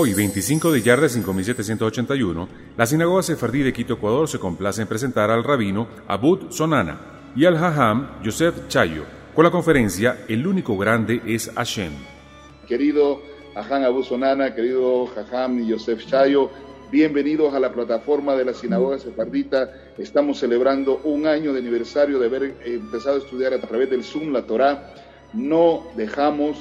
Hoy, 25 de Yar de 5781, la sinagoga sefardí de Quito, Ecuador, se complace en presentar al rabino Abud Sonana y al hajam Yosef Chayo con la conferencia El único grande es Hashem. Querido Hajam Abud Sonana, querido hajam Yosef Chayo, bienvenidos a la plataforma de la sinagoga sefardita. Estamos celebrando un año de aniversario de haber empezado a estudiar a través del Zoom la Torah. No dejamos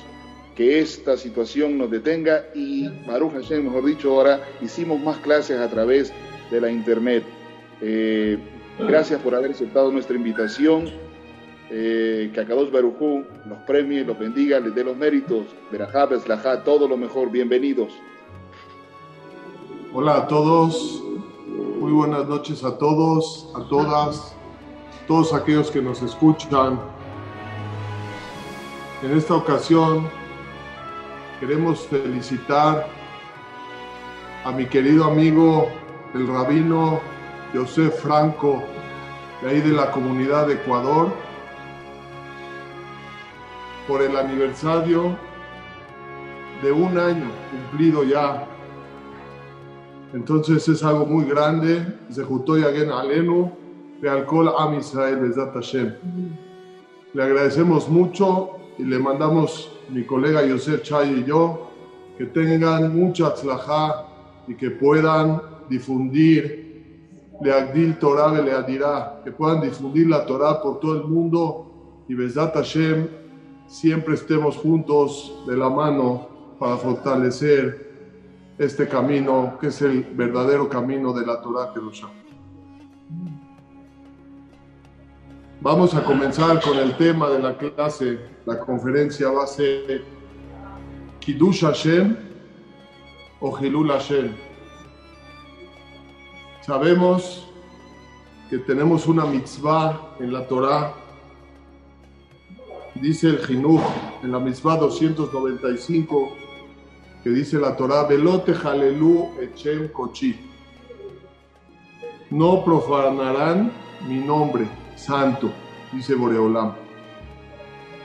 que esta situación nos detenga y Baruch Hashem, mejor dicho, ahora hicimos más clases a través de la internet. Eh, gracias por haber aceptado nuestra invitación. Eh, que Akadosh Barujú los premie, los bendiga, les dé los méritos. Berajá, Beslajá, todo lo mejor. Bienvenidos. Hola a todos, muy buenas noches a todos, a todas, todos aquellos que nos escuchan. En esta ocasión queremos felicitar a mi querido amigo, el rabino José Franco, de ahí de la comunidad de Ecuador, por el aniversario de un año cumplido ya. Entonces es algo muy grande. Se juntó Yagen Alenu, de Alcohol Am Israel, Hashem. Le agradecemos mucho y le mandamos mi colega Yosef Chay y yo, que tengan mucha tzlajá y que puedan difundir Leagdil Torah Leadirá, que puedan difundir la Torah por todo el mundo y Bezat Hashem siempre estemos juntos de la mano para fortalecer este camino que es el verdadero camino de la Torah Kedoshah. Vamos a comenzar con el tema de la clase. La conferencia va a ser Kiddush Hashem o Hilul Hashem. Sabemos que tenemos una mitzvah en la Torah. Dice el Jinuj en la mitzvah 295 que dice la Torah, Velote Halelu Echem Kochi. No profanarán mi nombre santo, dice Boreolam.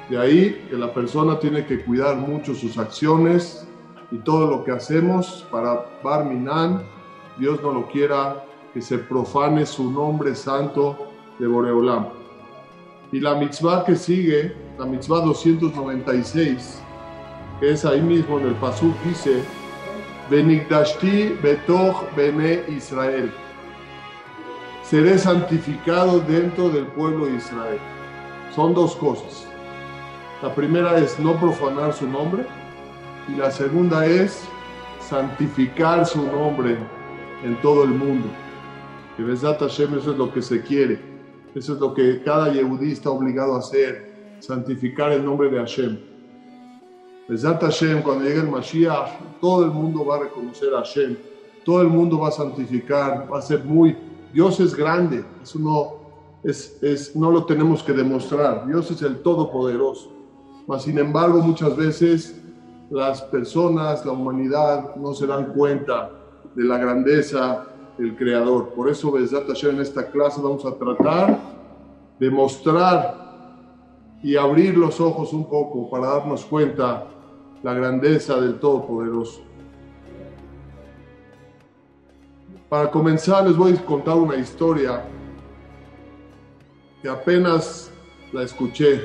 De ahí que la persona tiene que cuidar mucho sus acciones y todo lo que hacemos para Barminan, Dios no lo quiera, que se profane su nombre santo de Boreolam. Y la mitzvah que sigue, la mitzvah 296, que es ahí mismo en el Pasuk, dice, Benigdashti betoch bene Israel seré santificado dentro del pueblo de Israel. Son dos cosas. La primera es no profanar su nombre y la segunda es santificar su nombre en todo el mundo. Que Besat Hashem eso es lo que se quiere. Eso es lo que cada yehudí está obligado a hacer, santificar el nombre de Hashem. Besat Hashem, cuando llegue el Mashiach, todo el mundo va a reconocer a Hashem, todo el mundo va a santificar, va a ser muy Dios es grande, eso no, es, es, no lo tenemos que demostrar. Dios es el Todopoderoso. Mas, sin embargo, muchas veces las personas, la humanidad, no se dan cuenta de la grandeza del Creador. Por eso, en esta clase vamos a tratar de mostrar y abrir los ojos un poco para darnos cuenta la grandeza del Todopoderoso. Para comenzar les voy a contar una historia que apenas la escuché.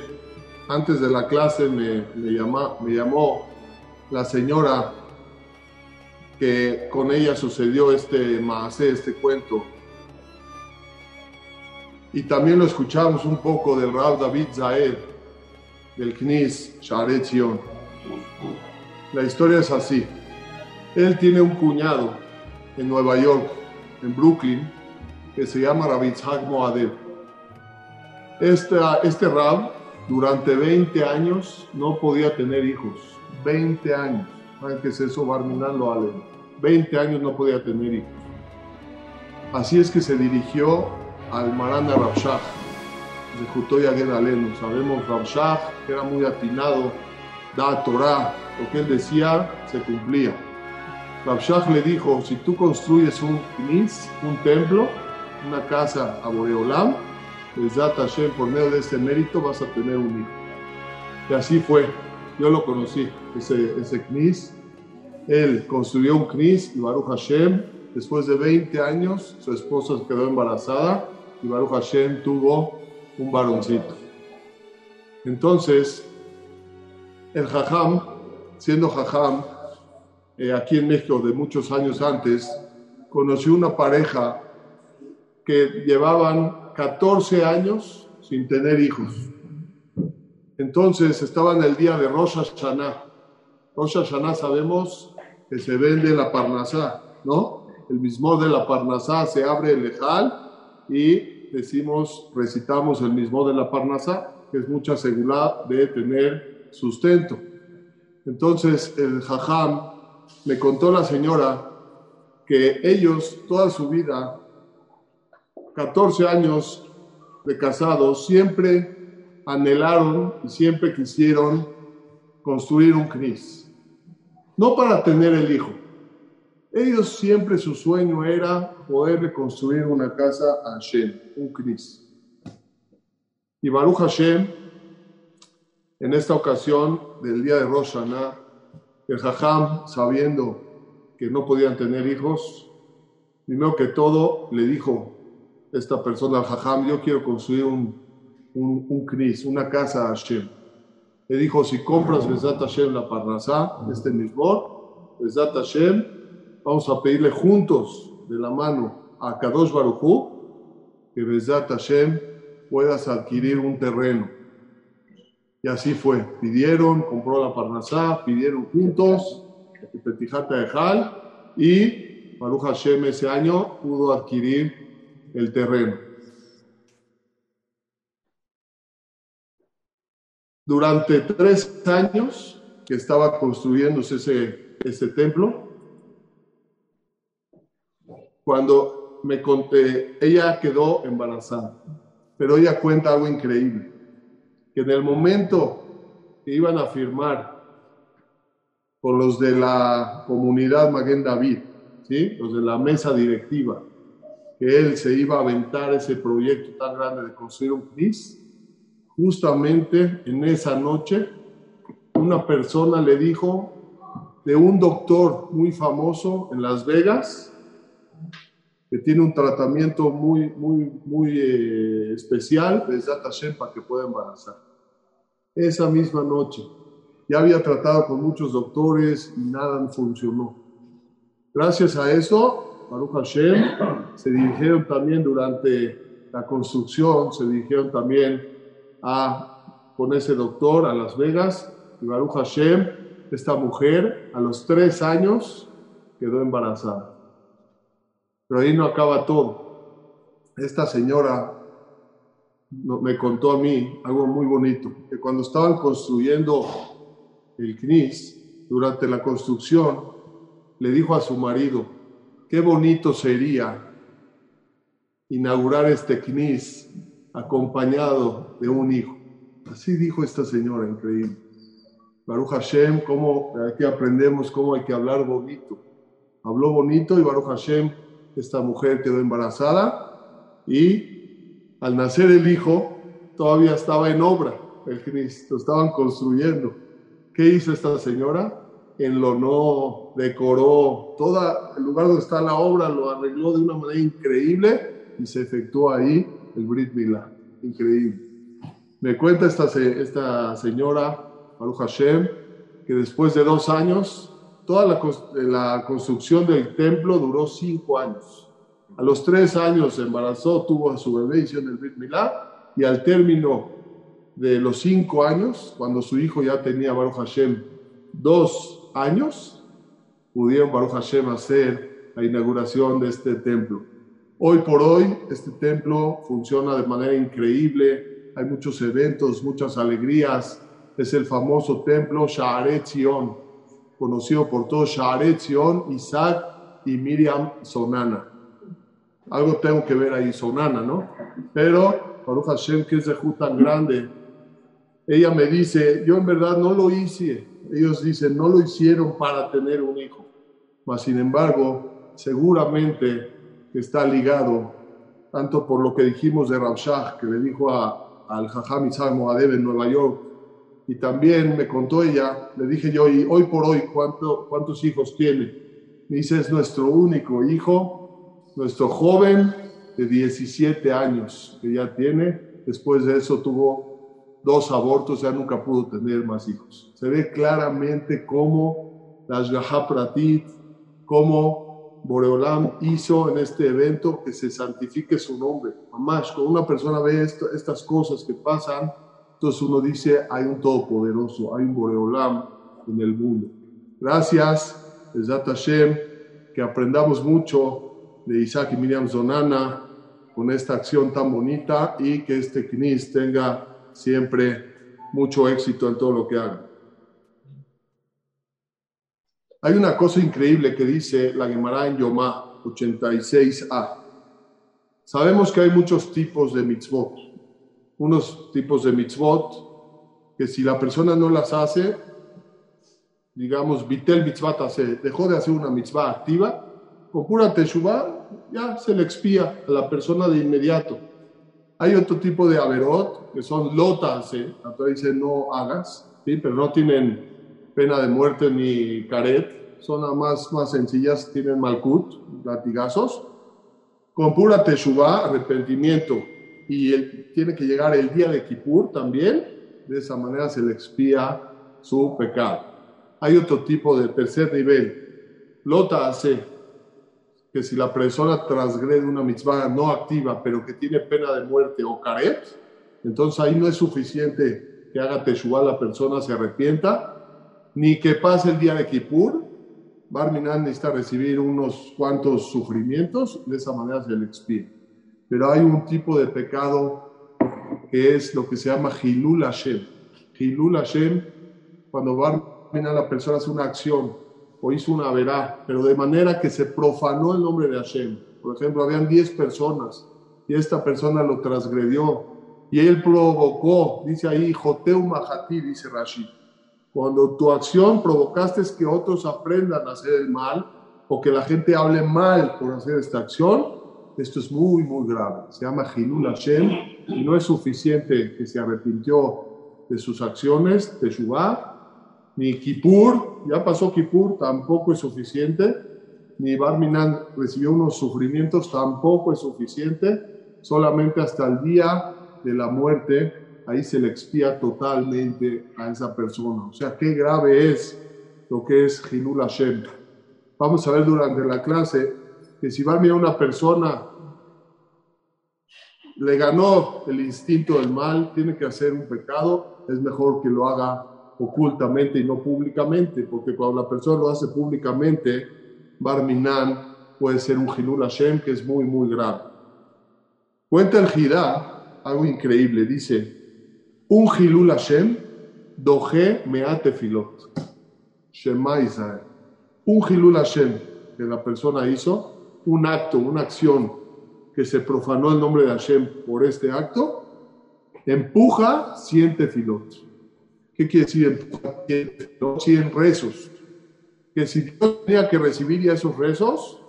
Antes de la clase me, llamó la señora que con ella sucedió este maasé, este cuento. Y también lo escuchamos un poco del Rab David Zaed, del Knis Sharet Zion. La historia es así. Él tiene un cuñado en Nueva York, en Brooklyn, que se llama Rabitzhak Moadev. Este, este Rab, durante 20 años, no podía tener hijos. 20 años. ¿Saben qué es eso? Barminan lo ale. 20 años no podía tener hijos. Así es que se dirigió al Marana Rabshah, de Jutoya Alenu. Sabemos Rabshah, que era muy atinado, da Torah, lo que él decía se cumplía. Rabshah le dijo, si tú construyes un knis, un templo, una casa a Boreolam, Hashem, por medio de ese mérito vas a tener un hijo. Y así fue, yo lo conocí, ese, ese knis, él construyó un Knis y Baruch Hashem, después de 20 años, su esposa quedó embarazada y Baruch Hashem tuvo un varoncito. Entonces, el Jajam, siendo Jajam, eh, aquí en México de muchos años antes, conoció una pareja que llevaban 14 años sin tener hijos. Entonces estaban el día de Rosh Hashanah. Rosh Hashanah sabemos que se vende la Parnasá, ¿no? El mismo de la Parnasá se abre el lejal y decimos, recitamos el mismo de la Parnasá, que es mucha seguridad de tener sustento. Entonces el Jajam me contó la señora que ellos toda su vida, 14 años de casados, siempre anhelaron y siempre quisieron construir un CNIS. No para tener el hijo. Ellos siempre su sueño era poder reconstruir una casa a Hashem, un CNIS. Y Baruch Hashem, en esta ocasión del día de Rosh el Jajam, sabiendo que no podían tener hijos, primero que todo le dijo esta persona al Jajam, yo quiero construir un, un, un knis, una casa a Hashem. Le dijo, si compras Besat Hashem la Parnasá, este mismo, Besat Hashem, vamos a pedirle juntos de la mano a Kadosh Baruchú que Besat Hashem puedas adquirir un terreno. Y así fue. Pidieron, compró la Parnasá, pidieron juntos Petijata de Hal y Baruch Hashem ese año pudo adquirir el terreno. Durante tres años que estaba construyéndose ese, ese templo, cuando me conté, ella quedó embarazada, pero ella cuenta algo increíble, que en el momento que iban a firmar con los de la comunidad Maguen David, ¿sí? los de la mesa directiva, que él se iba a aventar ese proyecto tan grande de construir un CNIS, justamente en esa noche una persona le dijo de un doctor muy famoso en Las Vegas, que tiene un tratamiento muy, muy, muy eh, especial, de Hashem, para que pueda embarazar. Esa misma noche, ya había tratado con muchos doctores y nada funcionó. Gracias a eso, Baruch Hashem, se dirigieron también durante la construcción, se dirigieron también a, con ese doctor a Las Vegas y Baruch Hashem, esta mujer a los tres años quedó embarazada. Pero ahí no acaba todo. Esta señora me contó a mí algo muy bonito, que cuando estaban construyendo el CNIS, durante la construcción, le dijo a su marido, qué bonito sería inaugurar este CNIS acompañado de un hijo. Así dijo esta señora, increíble. Baruch Hashem, cómo aquí aprendemos cómo hay que hablar bonito. Habló bonito y Baruch Hashem, esta mujer quedó embarazada y al nacer el hijo todavía estaba en obra el CNIS, lo estaban construyendo. ¿Qué hizo esta señora? En lo no decoró todo el lugar donde está la obra, lo arregló de una manera increíble y se efectuó ahí el Brit Milá. Increíble. Me cuenta esta, esta señora, Baruch Hashem, que después de dos años, toda la construcción del templo duró cinco años. A los tres años se embarazó, tuvo a su bebé, hicieron el Brit Milá, y al término de los cinco años, cuando su hijo ya tenía Baruch Hashem dos años, pudieron Baruch Hashem hacer la inauguración de este templo. Hoy por hoy este templo funciona de manera increíble, hay muchos eventos, muchas alegrías, es el famoso templo Sha'aret Zion, conocido por todos Sha'aret Zion, Isaac y Miriam Sonana. Algo tengo que ver ahí, Sonana, ¿no? Pero Baruch Hashem, que es de tan grande, ella me dice, yo en verdad no lo hice. Ellos dicen, no lo hicieron para tener un hijo. Mas, sin embargo, seguramente está ligado, tanto por lo que dijimos de Rabshah, que le dijo a, al Jajam Isaac Moadev en Nueva York, Y también me contó ella, le dije yo, y hoy por hoy, ¿cuánto, ¿cuántos hijos tiene? Me dice, es nuestro único hijo, nuestro joven de 17 años que ya tiene. Después de eso tuvo dos abortos, ya nunca pudo tener más hijos. Se ve claramente cómo las Pratit, cómo Boreolam hizo en este evento que se santifique su nombre. Mamás, cuando una persona ve estas cosas que pasan, entonces uno dice, hay un Todopoderoso, hay un Boreolam en el mundo. Gracias, Ezat Hashem, que aprendamos mucho de Isaac y Miriam Zonana con esta acción tan bonita y que este CNIS tenga siempre mucho éxito en todo lo que haga. Hay una cosa increíble que dice la Gemara en Yomá 86a. Sabemos que hay muchos tipos de mitzvot unos tipos de mitzvot que si la persona no las hace, digamos, vitel mitzvah se dejó de hacer una mitzvah activa, con pura teshuvah ya se le expía a la persona de inmediato. Hay otro tipo de averot que son lotas, ¿eh? la dice no hagas, ¿sí? pero no tienen pena de muerte ni caret, son nada más, más sencillas, tienen malkut, latigazos. Con pura teshuvah, arrepentimiento, y tiene que llegar el día de Kippur también, de esa manera se le expía su pecado. Hay otro tipo de tercer nivel, lota hace, que si la persona transgrede una mitzvah no activa, pero que tiene pena de muerte o caret, entonces ahí no es suficiente que haga teshuva la persona, se arrepienta, ni que pase el día de Kippur, Barminan necesita recibir unos cuantos sufrimientos, de esa manera se le expía pero hay un tipo de pecado que es lo que se llama Hilul Hashem. Hilul Hashem, cuando a la persona hace una acción hizo una verá, pero de manera que se profanó el nombre de Hashem. Por ejemplo, habían 10 personas y esta persona lo transgredió y él provocó, dice ahí, Joteu Mahati, dice Rashid. Cuando tu acción provocaste es que otros aprendan a hacer el mal o que la gente hable mal por hacer esta acción, esto es muy, muy grave. Se llama Hilul Hashem y no es suficiente que se arrepintió de sus acciones, de Shubá, ni Kippur, ya pasó Kippur, tampoco es suficiente, ni Barminan recibió unos sufrimientos, tampoco es suficiente, solamente hasta el día de la muerte, ahí se le expía totalmente a esa persona. O sea, qué grave es lo que es Hilul Hashem. Vamos a ver durante la clase que si mirar una persona, le ganó el instinto del mal, tiene que hacer un pecado, es mejor que lo haga ocultamente y no públicamente, porque cuando la persona lo hace públicamente, Barminan puede ser un Hilul Hashem que es muy, muy grave. Cuenta el Jirá, algo increíble, dice, un Hilul Hashem, doje meate filot, Shema Israel. Un Hilul Hashem que la persona hizo, un acto, una acción que se profanó el nombre de Hashem por este acto, empuja, siente filot. ¿Qué quiere decir empuja? Cien rezos. Que si Dios tenía que recibir ya esos rezos,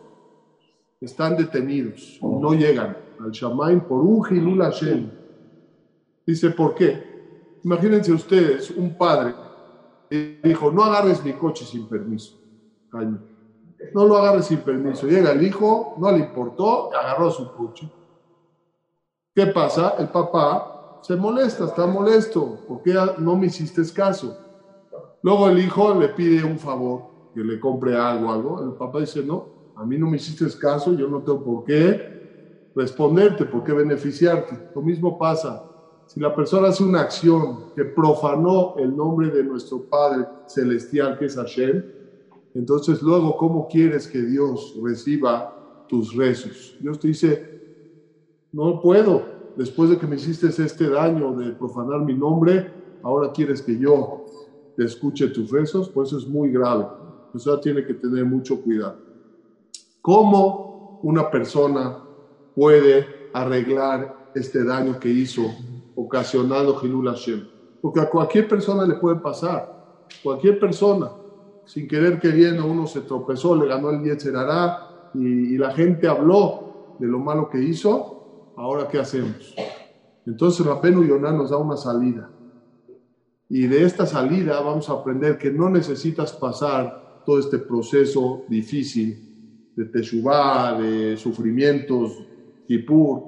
están detenidos, no llegan al Shamaim por un Hilul Hashem. Dice, ¿por qué? Imagínense ustedes, un padre dijo, no agarres mi coche sin permiso no lo agarre sin permiso. Llega el hijo, no le importó, agarró su coche. ¿Qué pasa? El papá se molesta, está molesto, porque no me hiciste caso. Luego el hijo le pide un favor, que le compre algo, algo. El papá dice, no, a mí no me hiciste caso, yo no tengo por qué responderte, por qué beneficiarte. Lo mismo pasa. Si la persona hace una acción que profanó el nombre de nuestro Padre Celestial, que es Hashem, entonces luego, ¿cómo quieres que Dios reciba tus rezos? Dios te dice, no puedo, después de que me hiciste este daño de profanar mi nombre, ahora quieres que yo te escuche tus rezos, pues eso es muy grave. Eso tiene que tener mucho cuidado. ¿Cómo una persona puede arreglar este daño que hizo ocasionado Hilul Hashem? Porque a cualquier persona le puede pasar, cualquier persona sin querer queriendo, uno se tropezó, le ganó el Yetzerará y, y la gente habló de lo malo que hizo, ahora ¿qué hacemos? Entonces Rapenu Yoná nos da una salida. Y de esta salida vamos a aprender que no necesitas pasar todo este proceso difícil de Teshuvah, de sufrimientos, Kippur.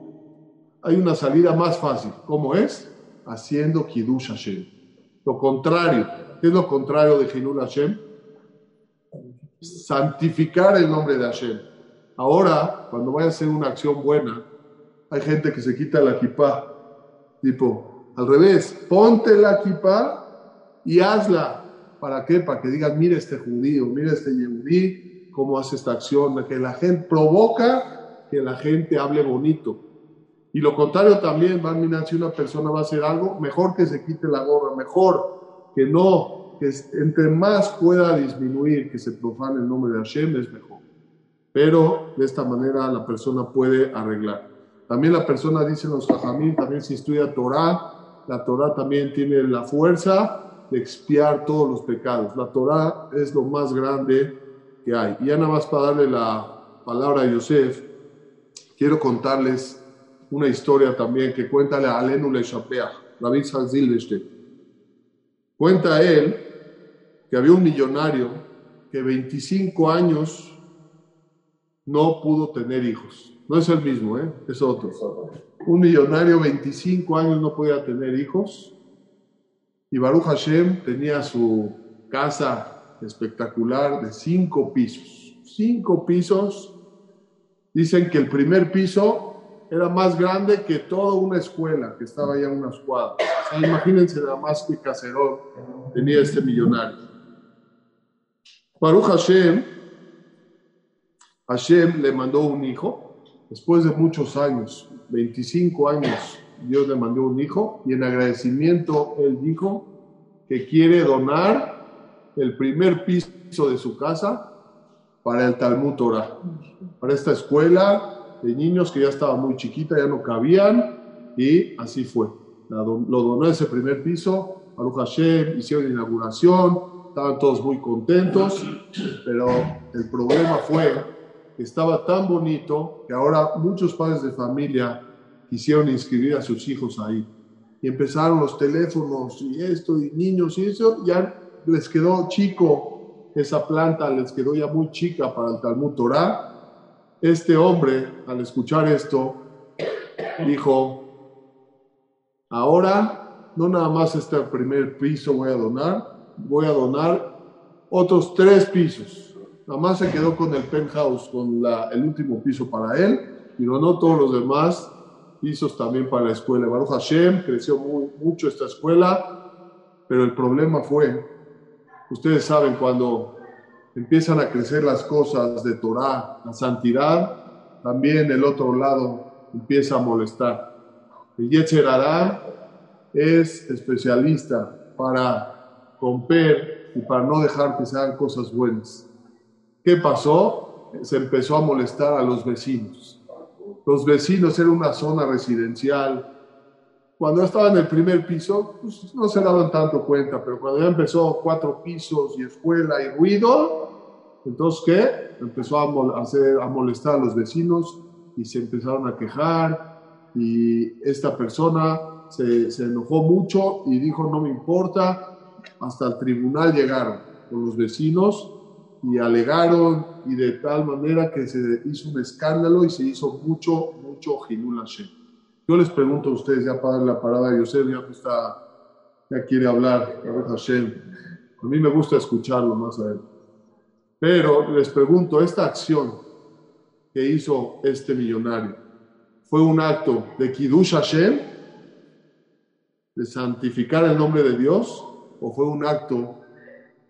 Hay una salida más fácil. ¿Cómo es? Haciendo Kiddush Hashem. Lo contrario. ¿Qué es lo contrario de Hilul Hashem? Santificar el nombre de Hashem. Ahora, cuando vaya a hacer una acción buena, hay gente que se quita la kippah. Tipo, al revés, ponte la kippah y hazla. ¿Para qué? Para que digan, mira este judío, mira este yehudí, cómo hace esta acción, que la gente provoca que la gente hable bonito. Y lo contrario también, van si una persona va a hacer algo, mejor que se quite la gorra, mejor que no, que entre más pueda disminuir que se profane el nombre de Hashem, es mejor. Pero de esta manera la persona puede arreglar. También la persona, dicen los jajamín, también si estudia Torah, la Torah también tiene la fuerza de expiar todos los pecados. La Torah es lo más grande que hay. Y ya nada más para darle la palabra a Yosef, quiero contarles una historia también que cuenta a Alenu Le David Zilberstein. Cuenta él que había un millonario que 25 años no pudo tener hijos. No es el mismo, ¿eh? es otro. Un millonario, 25 años, no podía tener hijos. Y Baruch Hashem tenía su casa espectacular de cinco pisos. Cinco pisos. Dicen que el primer piso era más grande que toda una escuela que estaba allá en unas cuadras. imagínense nada más que caserón tenía este millonario. Baruch Hashem, Hashem le mandó un hijo Después de muchos años, 25 años, Dios le mandó un hijo y en agradecimiento él dijo que quiere donar el primer piso de su casa para el Talmud Torah, para esta escuela de niños que ya estaba muy chiquita, ya no cabían y así fue. Lo donó ese primer piso, Baruch Hashem, hicieron inauguración, estaban todos muy contentos, pero el problema fue estaba tan bonito que ahora muchos padres de familia quisieron inscribir a sus hijos ahí. Y empezaron los teléfonos y esto, y niños y eso, ya les quedó chico esa planta, les quedó ya muy chica para el Talmud Torah. Este hombre, al escuchar esto, dijo, ahora no nada más este primer piso voy a donar, voy a donar otros tres pisos Nada se quedó con el penthouse, con el último piso para él, y donó todos los demás pisos también para la escuela. Baruch Hashem creció mucho esta escuela, pero el problema fue, ustedes saben, cuando empiezan a crecer las cosas de Torah, la santidad, también el otro lado empieza a molestar. El Yetzer es especialista para romper y para no dejar que se hagan cosas buenas. ¿Qué pasó? Se empezó a molestar a los vecinos. Los vecinos eran una zona residencial. Cuando estaba en el primer piso, pues no se daban tanto cuenta, pero cuando ya empezó cuatro pisos y escuela y ruido, entonces ¿qué? Empezó a, hacer, a molestar a los vecinos y se empezaron a quejar y esta persona se, se enojó mucho y dijo no me importa, hasta el tribunal llegaron con los vecinos y alegaron y de tal manera que se hizo un escándalo y se hizo mucho, mucho Hilul Hashem. Yo les pregunto a ustedes, ya para la parada, Yosef ya está, ya quiere hablar, a Hashem. A mí me gusta escucharlo más a él. Pero les pregunto, esta acción que hizo este millonario, ¿fue un acto de Kiddush Hashem, de santificar el nombre de Dios, o fue un acto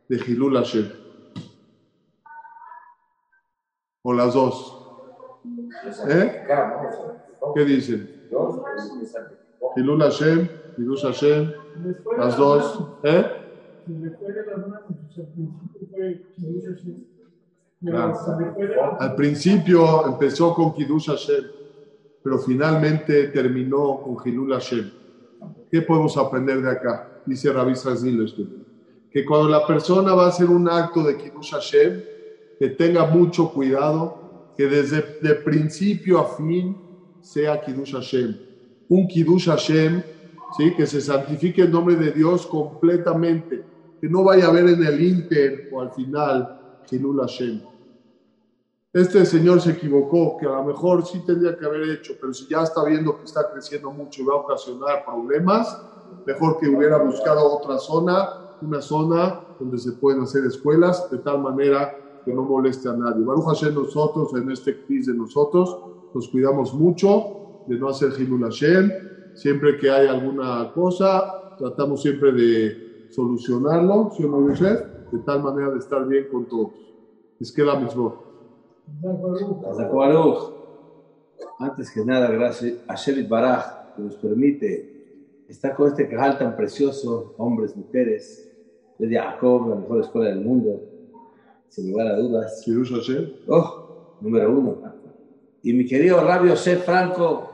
de Hilul Hashem? ¿O las dos? ¿Eh? ¿Qué dicen? Hilul Hashem, Hidush Hashem, las dos. ¿Eh? Al principio empezó con Kiddush Hashem, pero finalmente terminó con Hilul Hashem. ¿Qué podemos aprender de acá? Dice Rabbi Zillerstein, que cuando la persona va a hacer un acto de Kiddush Hashem, que tenga mucho cuidado, que desde de principio a fin sea Kiddush Hashem. Un Kiddush Hashem ¿sí? que se santifique el nombre de Dios completamente, que no vaya a haber en el Inter o al final Hilul Hashem. Este señor se equivocó, que a lo mejor sí tendría que haber hecho, pero si ya está viendo que está creciendo mucho y va a ocasionar problemas, mejor que hubiera buscado otra zona, una zona donde se pueden hacer escuelas, de tal manera que no moleste a nadie. Baruch Hashem, nosotros, en este quiz de nosotros, nos cuidamos mucho de no hacer Hilul Hashem. Siempre que hay alguna cosa, tratamos siempre de solucionarlo, ¿sí o no, De tal manera de estar bien con todos. Es que la misma. Antes que nada, gracias a Shelit Baraj, que nos permite estar con este cajal tan precioso, hombres, mujeres, de Jacob, la mejor escuela del mundo, sin lugar a dudas. Oh, número uno. Y mi querido Rabio C. Franco,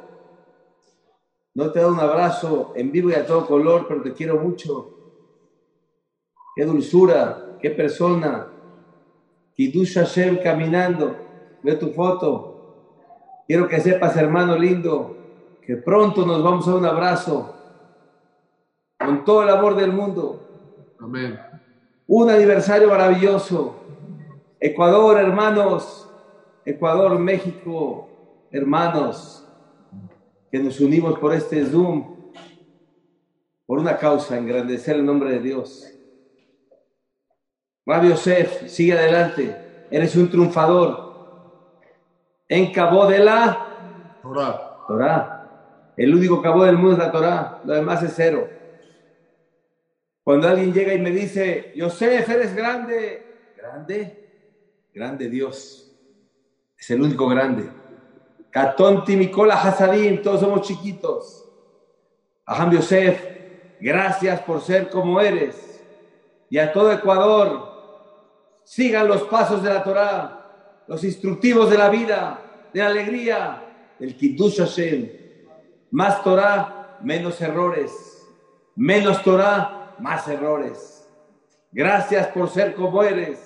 no te da un abrazo en vivo y a todo color, pero te quiero mucho. Qué dulzura, qué persona. Kidush Hashem caminando. Ve tu foto. Quiero que sepas, hermano lindo, que pronto nos vamos a un abrazo con todo el amor del mundo. Amén. Un aniversario maravilloso. Ecuador, hermanos. Ecuador, México, hermanos, que nos unimos por este Zoom, por una causa, engrandecer el nombre de Dios. Rabbi Yosef, sigue adelante. Eres un triunfador. En Cabo de la Torah. Torah. El único cabo del mundo es la Torah. Lo demás es cero. Cuando alguien llega y me dice, Yosef, eres grande. Grande. Grande Dios. Es el único grande. Katonti Mikola Hasadim, todos somos chiquitos. Aham Yosef, gracias por ser como eres. Y a todo Ecuador, sigan los pasos de la Torah, los instructivos de la vida, de la alegría, del Kiddush Hashem. Más Torah, menos errores. Menos Torah, más errores. Gracias por ser como eres.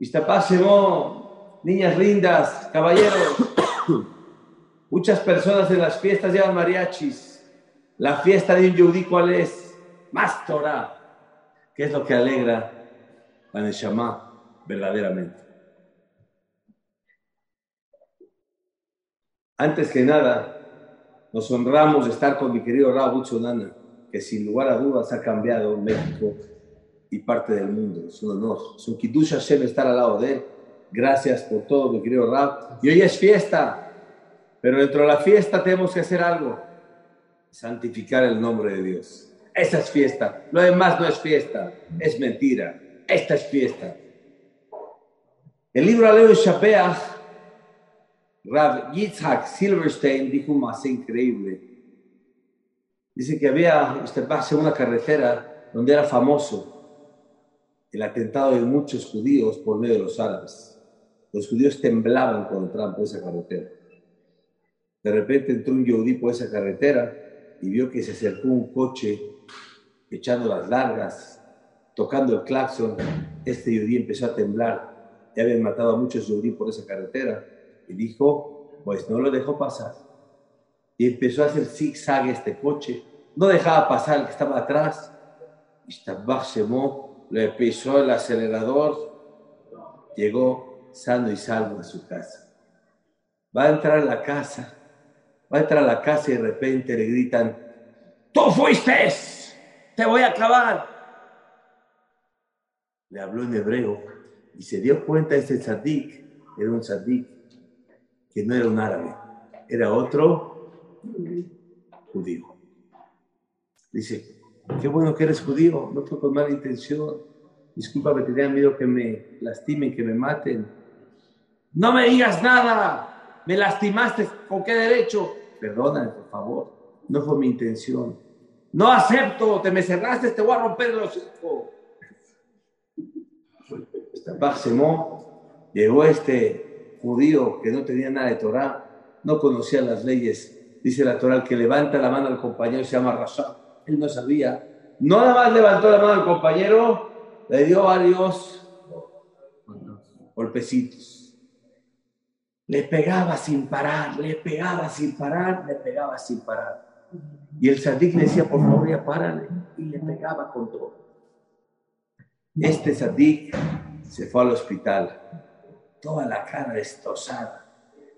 Shemó, niñas lindas, caballeros. Muchas personas en las fiestas llevan mariachis. La fiesta de un yudí, ¿cuál es? Más Torah. ¿Qué es lo que alegra a Neshama verdaderamente? Antes que nada, nos honramos de estar con mi querido Raúl Sonana, que sin lugar a dudas ha cambiado México y parte del mundo. Es un honor. Es un Kiddush Hashem estar al lado de él Gracias por todo, mi querido Rab. Y hoy es fiesta, pero dentro de la fiesta tenemos que hacer algo. Santificar el nombre de Dios. Esa es fiesta. Lo demás no es fiesta, es mentira. Esta es fiesta. El libro Aleo Shapeach, Rav Yitzhak Silverstein dijo un más increíble. Dice que había usted pase una carretera donde era famoso el atentado de muchos judíos por medio de los árabes. Los judíos temblaban cuando entraban por esa carretera. De repente entró un yudí por esa carretera y vio que se acercó un coche echando las largas, tocando el claxon. Este yudí empezó a temblar. Ya habían matado a muchos yudí por esa carretera. Y dijo, pues no lo dejó pasar. Y empezó a hacer zigzag este coche. No dejaba pasar el que estaba atrás. Y le pisó el acelerador. Llegó sano y salvo a su casa. Va a entrar a la casa, va a entrar a la casa y de repente le gritan, tú fuiste, te voy a acabar. Le habló en hebreo y se dio cuenta ese tzadik, era un tzadik, que no era un árabe, era otro judío. Dice, qué bueno que eres judío, no fue con mala intención. Discúlpame, tenía miedo que me lastimen, que me maten. No me digas nada. Me lastimaste. ¿Con qué derecho? Perdóname, por favor. No fue mi intención. No acepto. Te me cerraste. Te voy a romper los hocico. Llegó este judío que no tenía nada de Torah. No conocía las leyes. Dice la Torah que levanta la mano al compañero se llama Rasha. Él no sabía. No nada más levantó la mano al compañero, le dio varios golpecitos. Le pegaba sin parar, le pegaba sin parar, le pegaba sin parar. Y el sadik le decía, por favor, ya párale. Y le pegaba con todo. Este sadik se fue al hospital. Toda la cara destrozada.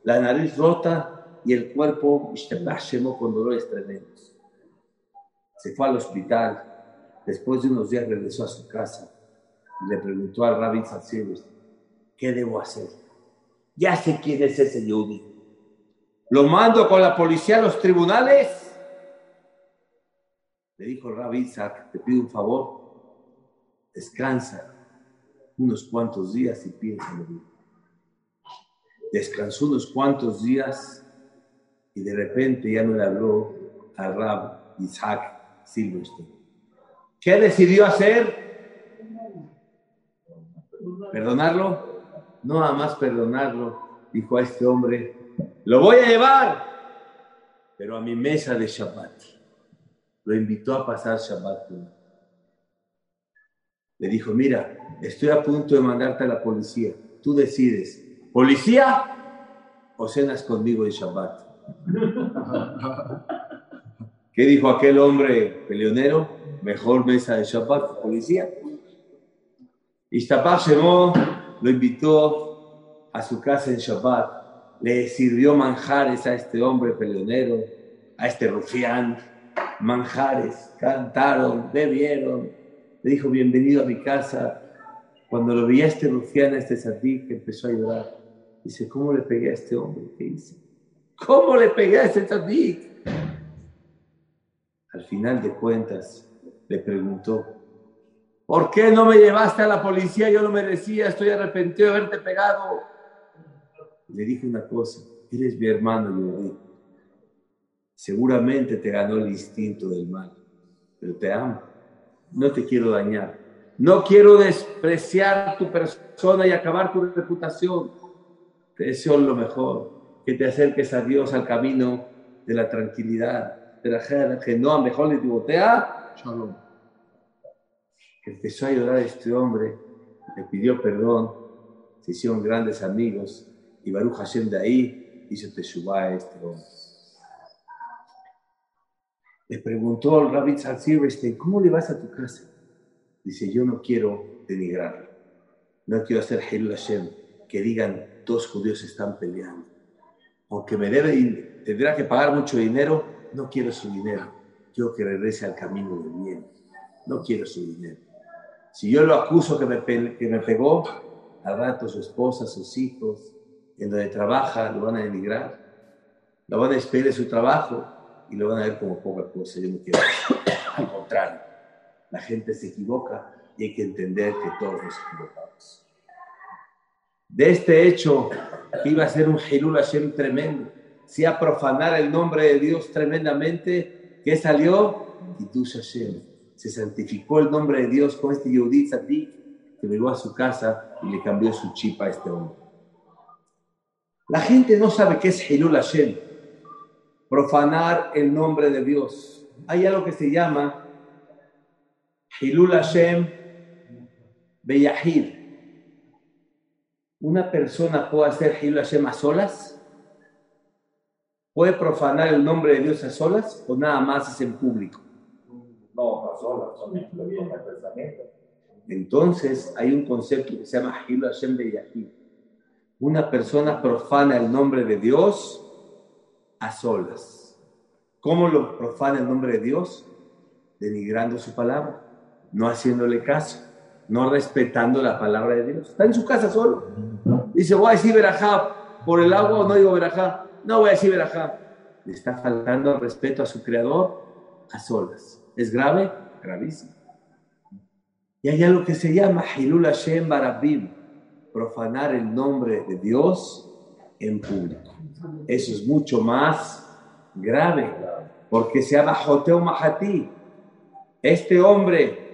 La nariz rota y el cuerpo con dolores tremendos. Se fue al hospital. Después de unos días regresó a su casa y le preguntó al rabbi Zatzibus, ¿qué debo hacer? Ya sé quién es ese Yehudi. ¿Lo mando con la policía a los tribunales? Le dijo Rabbi Isaac, te pido un favor, descansa unos cuantos días y piensa en mí. Descansó unos cuantos días y de repente ya no le habló a Rab Isaac Silverstein. ¿Qué decidió hacer? ¿Perdonarlo? No nada más perdonarlo, dijo a este hombre, lo voy a llevar, pero a mi mesa de Shabbat lo invitó a pasar Shabbat. Le dijo, mira, estoy a punto de mandarte a la policía. Tú decides, ¿policía o cenas conmigo en Shabbat? ¿Qué dijo aquel hombre peleonero? Mejor mesa de Shabbat, policía. Shabbat Shemó lo invitó a su casa en Shabbat. Le sirvió manjares a este hombre peleonero, a este rufián manjares, cantaron, bebieron. Le dijo, bienvenido a mi casa. Cuando lo vi a este rufián, a este que empezó a llorar. Dice, ¿cómo le pegué a este hombre? ¿Qué hice? ¿Cómo le pegué a este sadik? Al final de cuentas, le preguntó, ¿por qué no me llevaste a la policía? Yo lo merecía, estoy arrepentido de haberte pegado. Le dije una cosa, eres mi hermano, Seguramente te ganó el instinto del mal, pero te amo. No te quiero dañar. No quiero despreciar tu persona y acabar tu reputación. Te deseo lo mejor, que te acerques a Dios al camino de la tranquilidad, de la que no, mejor le digotea. Shalom. Empezó a llorar este hombre, le pidió perdón, se hicieron grandes amigos y Baruch Hashem de ahí hizo Teshuvah a este hombre. Le preguntó al Rabbi Silverstein, ¿cómo le vas a tu casa? Dice, yo no quiero denigrar, no quiero hacer Hilul Hashem, que digan, dos judíos están peleando. Aunque me debe, tendrá que pagar mucho dinero, no quiero su dinero. Quiero que regrese al camino del bien. No quiero su dinero. Si yo lo acuso que me, que me pegó, al rato su esposa, sus hijos, en donde trabaja, lo van a denigrar, lo van a despedir de su trabajo, y lo van a ver como poca cosa. Yo no quiero. Al contrario, la gente se equivoca y hay que entender que todos nos equivocamos. De este hecho, que iba a ser un Hilul Hashem tremendo, si a profanar el nombre de Dios tremendamente, ¿qué salió? Kiddush Hashem. Se santificó el nombre de Dios con este Yehudi que llegó a su casa y le cambió su chip a este hombre. La gente no sabe qué es Hilul Hashem profanar el nombre de Dios. Hay algo que se llama Hilul Hashem Beyahid. ¿Una persona puede hacer Hilul Hashem a solas? ¿Puede profanar el nombre de Dios a solas o nada más es en público? No, a solas, pensamiento. Entonces hay un concepto que se llama Hilul Hashem Beyahid. Una persona profana el nombre de Dios a solas. ¿Cómo lo profana el nombre de Dios? Denigrando su palabra, no haciéndole caso, no respetando la palabra de Dios. Está en su casa solo. Dice, voy a decir verajá por el agua o no digo verajá. No voy a decir verajá. Le está faltando respeto a su creador a solas. ¿Es grave? Gravísimo. Y hay algo que se llama Hilul Hashem Barabim, profanar el nombre de Dios en público. Eso es mucho más grave, porque se llama Joteo Mahati. Este hombre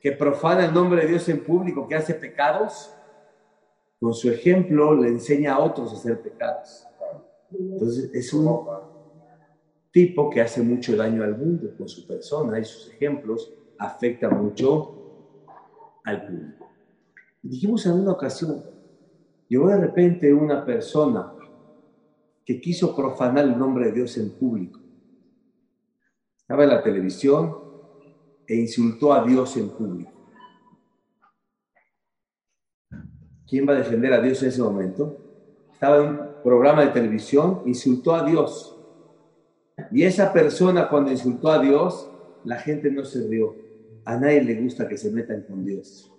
que profana el nombre de Dios en público, que hace pecados, con su ejemplo le enseña a otros a hacer pecados. Entonces es un tipo que hace mucho daño al mundo con su persona y sus ejemplos afecta mucho al público. Dijimos en una ocasión, llegó de repente una persona que quiso profanar el nombre de Dios en público Estaba en la televisión e insultó a Dios en público. ¿Quién va a defender a Dios en ese momento? Estaba en programa de televisión, insultó a Dios. Y esa persona cuando insultó a Dios, la gente no se rió. A nadie le gusta que se metan con Dios.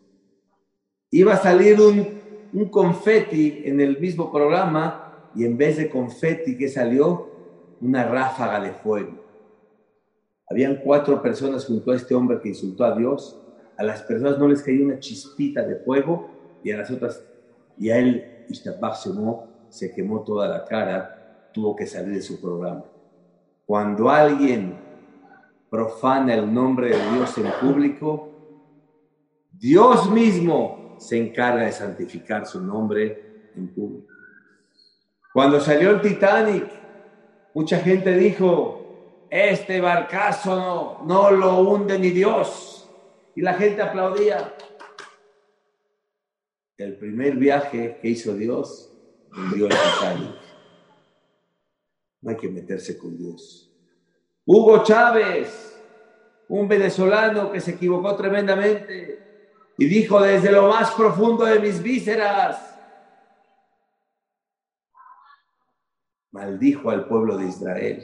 Iba a salir un, un confeti en el mismo programa y en vez de confeti que salió, una ráfaga de fuego. Habían cuatro personas junto a este hombre que insultó a Dios. A las personas no les cayó una chispita de fuego y a las otras, y a él, se quemó toda la cara, tuvo que salir de su programa. Cuando alguien profana el nombre de Dios en público, Dios mismo se encarga de santificar su nombre en público. Cuando salió el Titanic, mucha gente dijo, este barcazo no, no lo hunde ni Dios. Y la gente aplaudía. El primer viaje que hizo Dios No hay que meterse con Dios. Hugo Chávez, un venezolano que se equivocó tremendamente y dijo desde lo más profundo de mis vísceras, maldijo al pueblo de Israel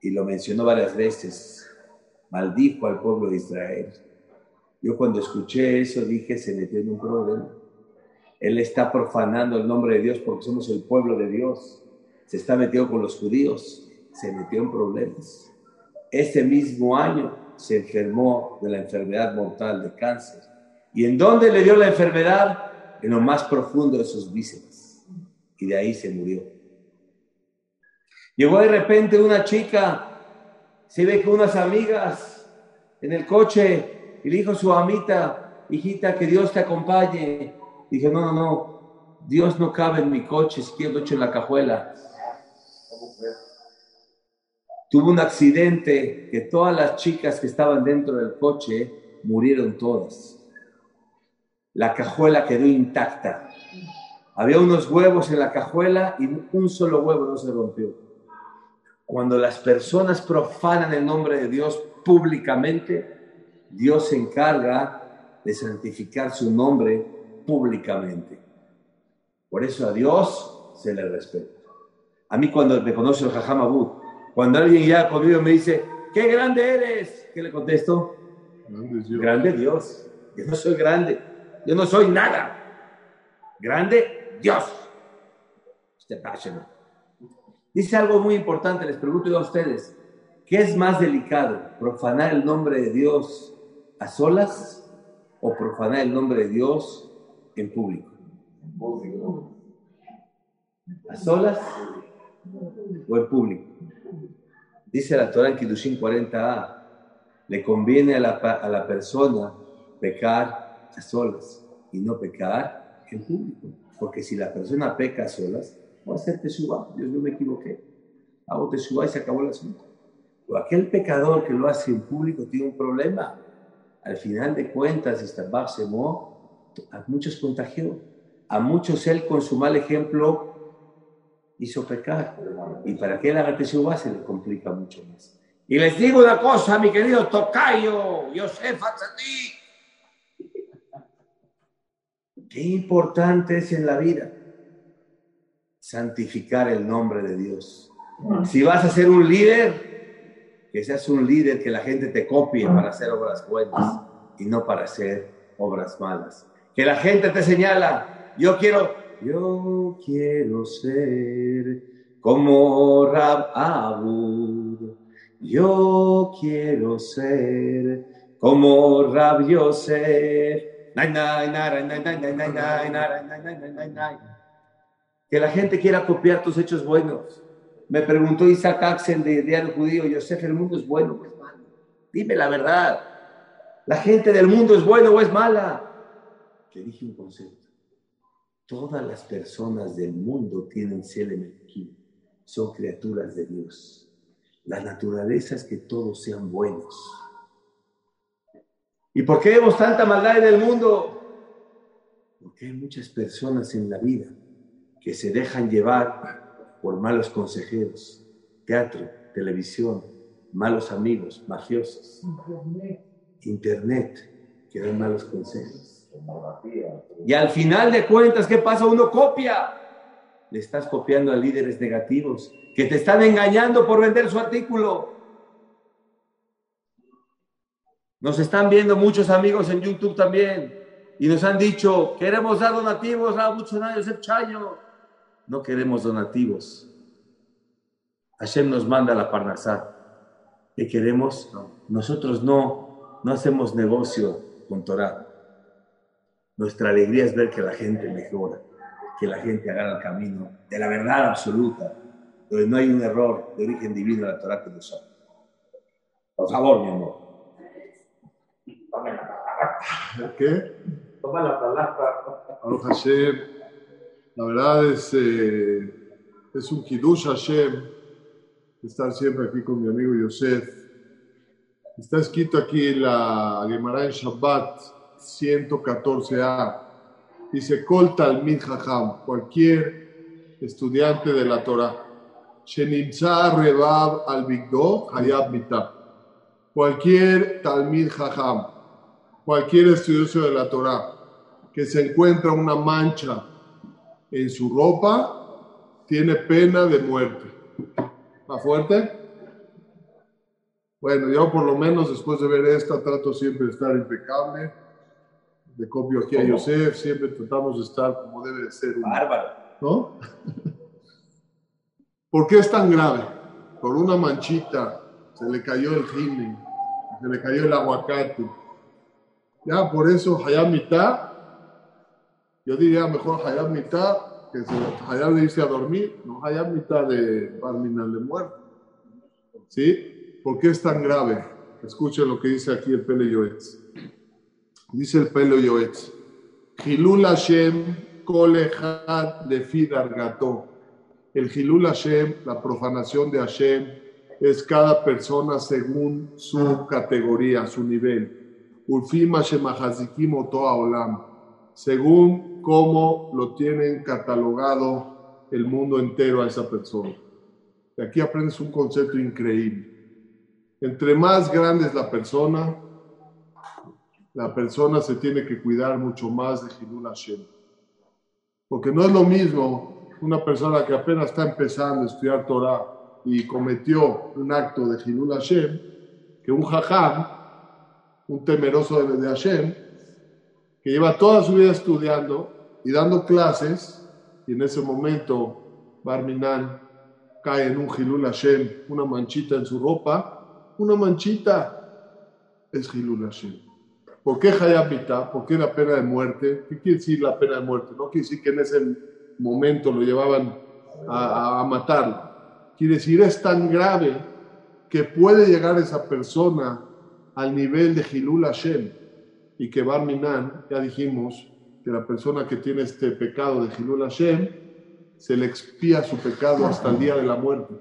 y lo mencionó varias veces, maldijo al pueblo de Israel. Yo cuando escuché eso dije, se metió en un problema. Él está profanando el nombre de Dios porque somos el pueblo de Dios. Se está metiendo con los judíos, se metió en problemas. Ese mismo año se enfermó de la enfermedad mortal de cáncer. ¿Y en dónde le dio la enfermedad? En lo más profundo de sus vísceras. Y de ahí se murió. Llegó de repente una chica, se ve con unas amigas en el coche y le dijo su amita, hijita, que Dios te acompañe. Dije, no, no, no, Dios no cabe en mi coche, si quiero en la cajuela. Tuvo un accidente que todas las chicas que estaban dentro del coche murieron todas. La cajuela quedó intacta. Había unos huevos en la cajuela y un solo huevo no se rompió. Cuando las personas profanan el nombre de Dios públicamente, Dios se encarga de santificar su nombre públicamente. Por eso a Dios se le respeta. A mí cuando me conoce el Jajam cuando alguien ya conmigo me dice, ¡qué grande eres! ¿Qué le contesto? Grande Dios. Grande Dios. Yo no soy grande. Yo no soy nada. Grande Dios. Este Dice algo muy importante, les pregunto yo a ustedes, ¿qué es más delicado? ¿Profanar el nombre de Dios a solas o profanar el nombre de Dios en público? ¿A solas o en público? Dice la Torah en Kiddushin 40a, le conviene a la, a la persona pecar a solas y no pecar en público. Porque si la persona peca a solas, voy a hacer teshuva, Dios no me equivoqué. Hago teshuva y se acabó el asunto. Pero aquel pecador que lo hace en público tiene un problema. Al final de cuentas, Mo, a muchos contagió. A muchos él con su mal ejemplo hizo pecar. Y para que él haga se le complica mucho más. Y les digo una cosa, mi querido Tocayo, Yosef Atzadik. Qué importante es en la vida santificar el nombre de Dios. Si vas a ser un líder, que seas un líder que la gente te copie para hacer obras buenas y no para hacer obras malas. Que la gente te señala, yo quiero, yo quiero ser como Rab Abud, yo quiero ser como Rab Yosef que la gente quiera copiar tus hechos buenos. Me preguntó Isaac Axel de Diario Judío, Yosef, ¿el mundo es bueno o es malo? Dime la verdad. ¿La gente del mundo es buena o es mala? Te dije un concepto. Todas las personas del mundo tienen ser son criaturas de Dios. La naturaleza es que todos sean buenos. ¿Y por qué vemos tanta maldad en el mundo? Porque hay muchas personas en la vida que se dejan llevar por malos consejeros, teatro, televisión, malos amigos, mafiosos, internet, que dan malos consejos. Y al final de cuentas, ¿qué pasa? Uno copia. Le estás copiando a líderes negativos que te están engañando por vender su artículo. Nos están viendo muchos amigos en YouTube también y nos han dicho, queremos dar donativos a muchos años el Chayo. No queremos donativos. Hashem nos manda la Parnasá. ¿Qué queremos? Nosotros no, no hacemos negocio con Torah. Nuestra alegría es ver que la gente mejora, que la gente agarra el camino de la verdad absoluta, donde no hay un error de origen divino en la Torah que nos Por favor, mi amor. ¿Qué? Toma la palabra. Hashem, la verdad es, eh, es un Kiddush Hashem estar siempre aquí con mi amigo Yosef. Está escrito aquí en la Gemara en Shabbat 114a. Dice, Kol Talmid Jajam, cualquier estudiante de la Torah. Shenimza Rebab al Bigdo Hayab. Cualquier Talmid Jajam, cualquier estudioso de la Torah que se encuentra una mancha en su ropa, tiene pena de muerte. ¿Más fuerte? Bueno, yo por lo menos después de ver esta trato siempre de estar impecable. De copio aquí a Yosef, siempre tratamos de estar como debe de ser. Bárbaro. ¿No? ¿Por qué es tan grave? Por una manchita, se le cayó el gine, se le cayó el aguacate. Ya, por eso Hayam Mitad, yo diría mejor Hayam Mitad, que se Hayam de irse a dormir, no Hayam Mitad de Barminal de muerte. ¿Sí? ¿Por qué es tan grave? Escuchen lo que dice aquí el Pele Yoetz. Dice el Pele Yoetz. Hilul Hashem kol echad lefi dargato. El Hilul Hashem, la profanación de Hashem, es cada persona según su categoría, su nivel. Ulfima shemahazikim oto olam. Según cómo lo tienen catalogado el mundo entero a esa persona. Y aquí aprendes un concepto increíble. Entre más grande es la persona, la persona se tiene que cuidar mucho más de Hilul Hashem. Porque no es lo mismo una persona que apenas está empezando a estudiar Torah y cometió un acto de Hilul Hashem, que un jajam, un temeroso de, de Hashem, que lleva toda su vida estudiando y dando clases, y en ese momento Barminan cae en un Hilul Hashem, una manchita en su ropa, una manchita es Hilul Hashem. ¿Por qué Hayab Mitah? ¿Por qué la pena de muerte? ¿Qué quiere decir la pena de muerte? No quiere decir que en ese momento lo llevaban a, a, matarlo. Quiere decir, es tan grave que puede llegar esa persona al nivel de Hilul Hashem y que Barminan, ya dijimos, que la persona que tiene este pecado de Hilul Hashem, se le expía su pecado hasta el día de la muerte.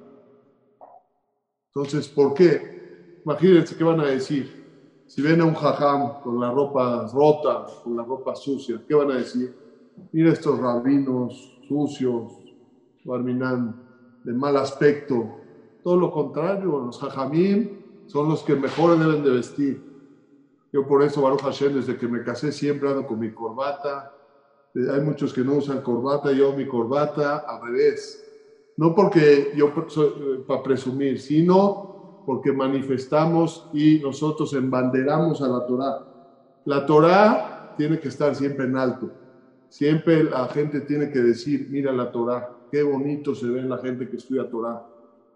Entonces, ¿por qué? Imagínense qué van a decir. Si ven un jajam con la ropa rota, con la ropa sucia, ¿qué van a decir? Mira estos rabinos sucios, Barminan, de mal aspecto. Todo lo contrario, los jajamim son los que mejor deben de vestir. Yo por eso, Baruch Hashem, desde que me casé siempre ando con mi corbata. Hay muchos que no usan corbata, yo mi corbata al revés. No porque yo para presumir, sino porque manifestamos y nosotros embanderamos a la Torah. La Torah tiene que estar siempre en alto. Siempre la gente tiene que decir, mira la Torah, qué bonito se ve la gente que estudia Torah,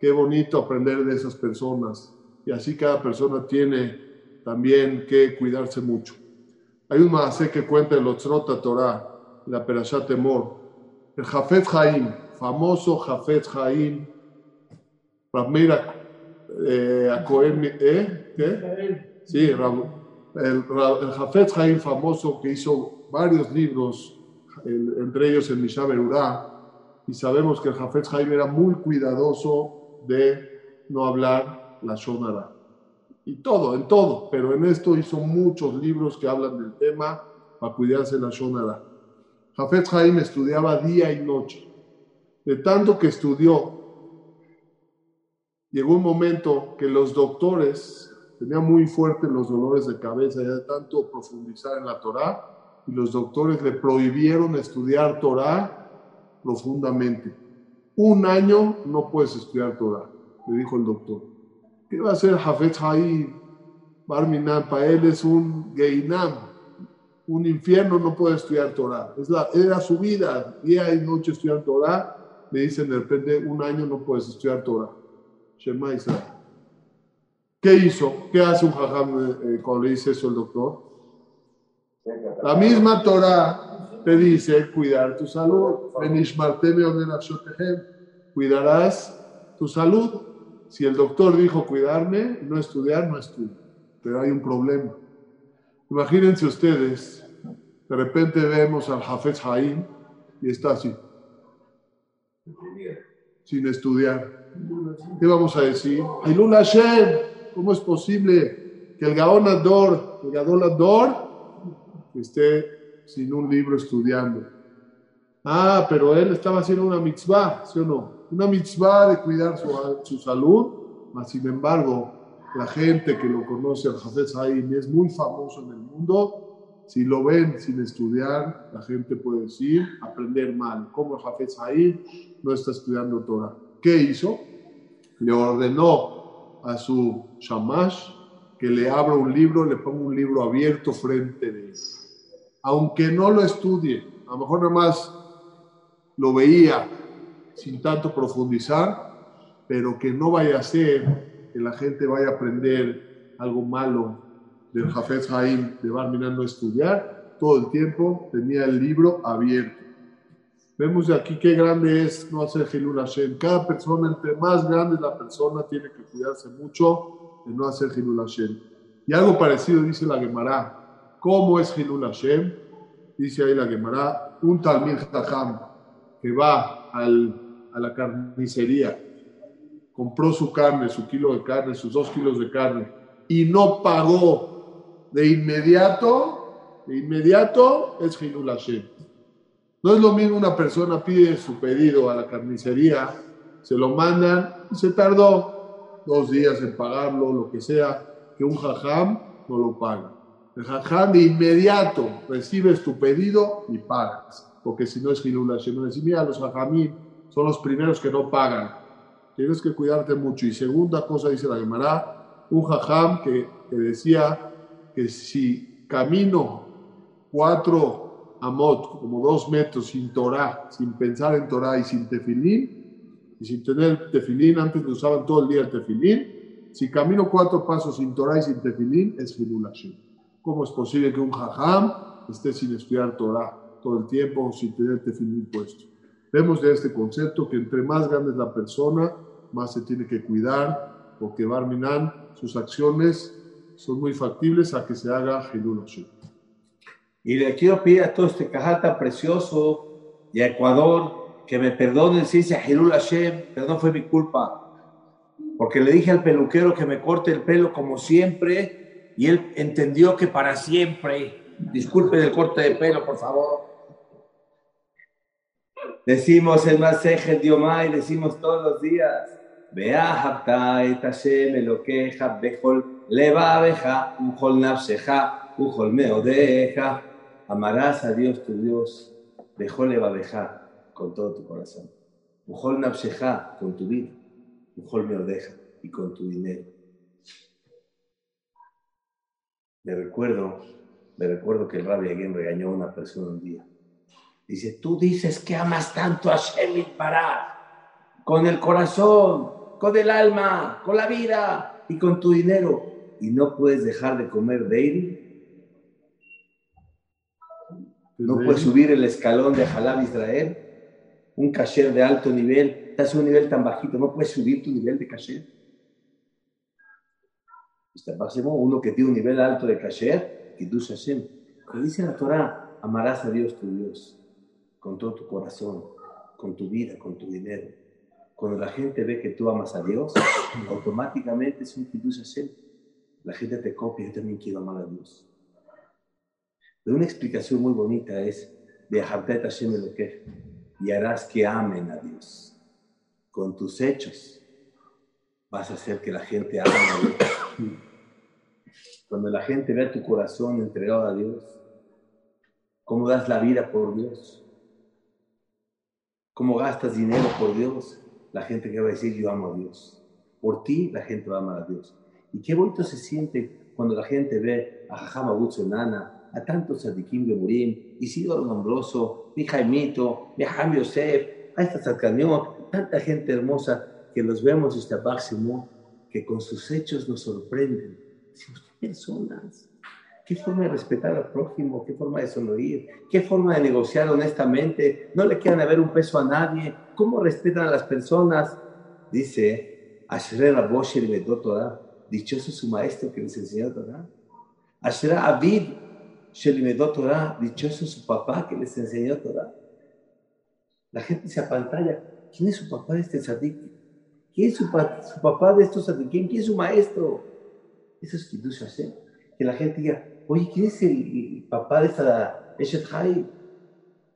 qué bonito aprender de esas personas. Y así cada persona tiene también que cuidarse mucho. Hay un maasé que cuenta el Otzrota Torah, la Perashat Temor. El Jafet Haim, famoso Jafet Haim, Ramira eh, ¿eh? ¿Qué? Sí, el, el Jafet Haim famoso que hizo varios libros, entre ellos el Mishnah Berurah, y sabemos que el Jafet Haim era muy cuidadoso de no hablar la Shonara y todo, en todo, pero en esto hizo muchos libros que hablan del tema para cuidarse la Shonara. Jafet Haim estudiaba día y noche, de tanto que estudió llegó un momento que los doctores tenían muy fuertes los dolores de cabeza, ya de tanto profundizar en la Torah, y los doctores le prohibieron estudiar Torah profundamente. Un año no puedes estudiar Torah, le dijo el doctor. ¿Qué va a hacer Hafez Haim? Barminan, para él es un Geinam, un infierno, no puede estudiar Torah. Es la, era su vida, día y noche estudiar Torah. Le dicen de repente, un año no puedes estudiar Torah. Shema. ¿Qué hizo? ¿Qué hace un jajam eh, cuando dice eso el doctor? La misma Torah te dice cuidar tu salud. Cuidarás tu salud. Si el doctor dijo cuidarme, no estudiar, no estudio. Pero hay un problema. Imagínense ustedes, de repente vemos al Hafez Haim y está así, sin estudiar. ¿Qué vamos a decir? Hilul Hashem, ¿cómo es posible que el Gaon Ador, el Gadol Ador, esté sin un libro estudiando? Ah, pero él estaba haciendo una mitzvah, ¿sí o no? Una mitzvah de cuidar su, su salud, mas sin embargo, la gente que lo conoce al Hafez Haim es muy famoso en el mundo. Si lo ven sin estudiar, la gente puede decir, aprender mal. Como el Hafez Haim no está estudiando Torah. ¿Qué hizo? Le ordenó a su shamash que le abra un libro, le ponga un libro abierto frente de él. Aunque no lo estudie, a lo mejor nada más lo veía sin tanto profundizar, pero que no vaya a ser que la gente vaya a aprender algo malo del Hafez Haim de Barminan no estudiar, todo el tiempo tenía el libro abierto. Vemos de aquí qué grande es no hacer Hilul Hashem. Cada persona, entre más grande la persona, tiene que cuidarse mucho de no hacer Hilul Hashem. Y algo parecido dice la Gemara. ¿Cómo es Hilul Hashem? Dice ahí la Gemara, un Talmid Jajam que va al, a la carnicería, compró su carne, su kilo de carne, sus dos kilos de carne, y no pagó de inmediato, de inmediato es Hilul Hashem. No es lo mismo una persona pide su pedido a la carnicería, se lo mandan y se tardó dos días en pagarlo, lo que sea, que un jajam no lo paga. El jajam de inmediato recibes tu pedido y pagas, porque si no es Hashem. No decir, mira, los jajamim son los primeros que no pagan. Tienes que cuidarte mucho. Y segunda cosa dice la Gemara, un jajam que, que decía que si camino cuatro amot, como dos metros, sin Torah, sin pensar en Torah y sin tefilín, y sin tener tefilín, antes lo usaban todo el día el tefilín, si camino cuatro pasos sin Torah y sin tefilín, es Hashem. ¿Cómo es posible que un jajam esté sin estudiar Torah todo el tiempo, sin tener tefilín puesto? Vemos de este concepto que entre más grande es la persona, más se tiene que cuidar, porque Barminan, sus acciones son muy factibles a que se haga Hilul. Y le quiero pedir a todo este cajal tan precioso y Ecuador que me perdonen si dice Hilul Hashem, pero no fue mi culpa. Porque le dije al peluquero que me corte el pelo como siempre y él entendió que para siempre. Disculpe el corte de pelo, por favor. Decimos el Maseje Diomai, decimos todos los días. Beahabta et Hashem elokeja bechol levabeja uchol nafseja uchol meodeja. Amarás a Dios tu Dios, bechol levabeja con todo tu corazón. Uchol nafseja con tu vida, uchol meodeja y con tu dinero. Me recuerdo, me recuerdo que el rabbi alguien regañó a una persona un día. Dice, tú dices que amas tanto a Hashem para con el corazón, con el alma, con la vida y con tu dinero. Y no puedes dejar de comer daily. No puedes subir el escalón de Halab Israel. Un kasher de alto nivel. Estás en un nivel tan bajito. No puedes subir tu nivel de kasher. Está pasemos uno que tiene un nivel alto de kasher, que tú Hashem. Dice la Torah, amarás a Dios tu Dios con todo tu corazón, con tu vida, con tu dinero. Cuando la gente ve que tú amas a Dios, automáticamente es un Kiddush Hashem. La gente te copia, yo también quiero amar a Dios. Pero una explicación muy bonita es, de Hashem lo que y harás que amen a Dios con tus hechos. vas a hacer que la gente haga Cuando la gente vea tu corazón entregado a Dios, cómo das la vida por Dios, cómo gastas dinero por Dios, la gente que va a decir yo amo a Dios. Por ti la gente va a amar a Dios. Y qué bonito se siente cuando la gente ve a Jajama Nana, a tantos Sadikim Gemurim, Isidoro Nombroso, mi Jaimito, mi Yosef, a esta Tzadkaniot, tanta gente hermosa que los vemos esta máximo, que con sus hechos nos sorprenden. Decimos, qué personas, qué forma de respetar al prójimo, qué forma de sonreír, qué forma de negociar honestamente, no le quieran haber un peso a nadie, cómo respetan a las personas. Dice, Asher Rabosher Torah, dichoso su maestro que les enseñó Torah. Asher Aviv Shelimedot Torah, dichoso su papá que les enseñó Torah. La gente se apantalla. ¿Quién es su papá de este tzadik? ¿Quién es su, papá de estos tzadikim? ¿Quién es su maestro? Eso es Kiddush Hashem. Que la gente diga, oye, ¿quién es el, papá de esta Eshet?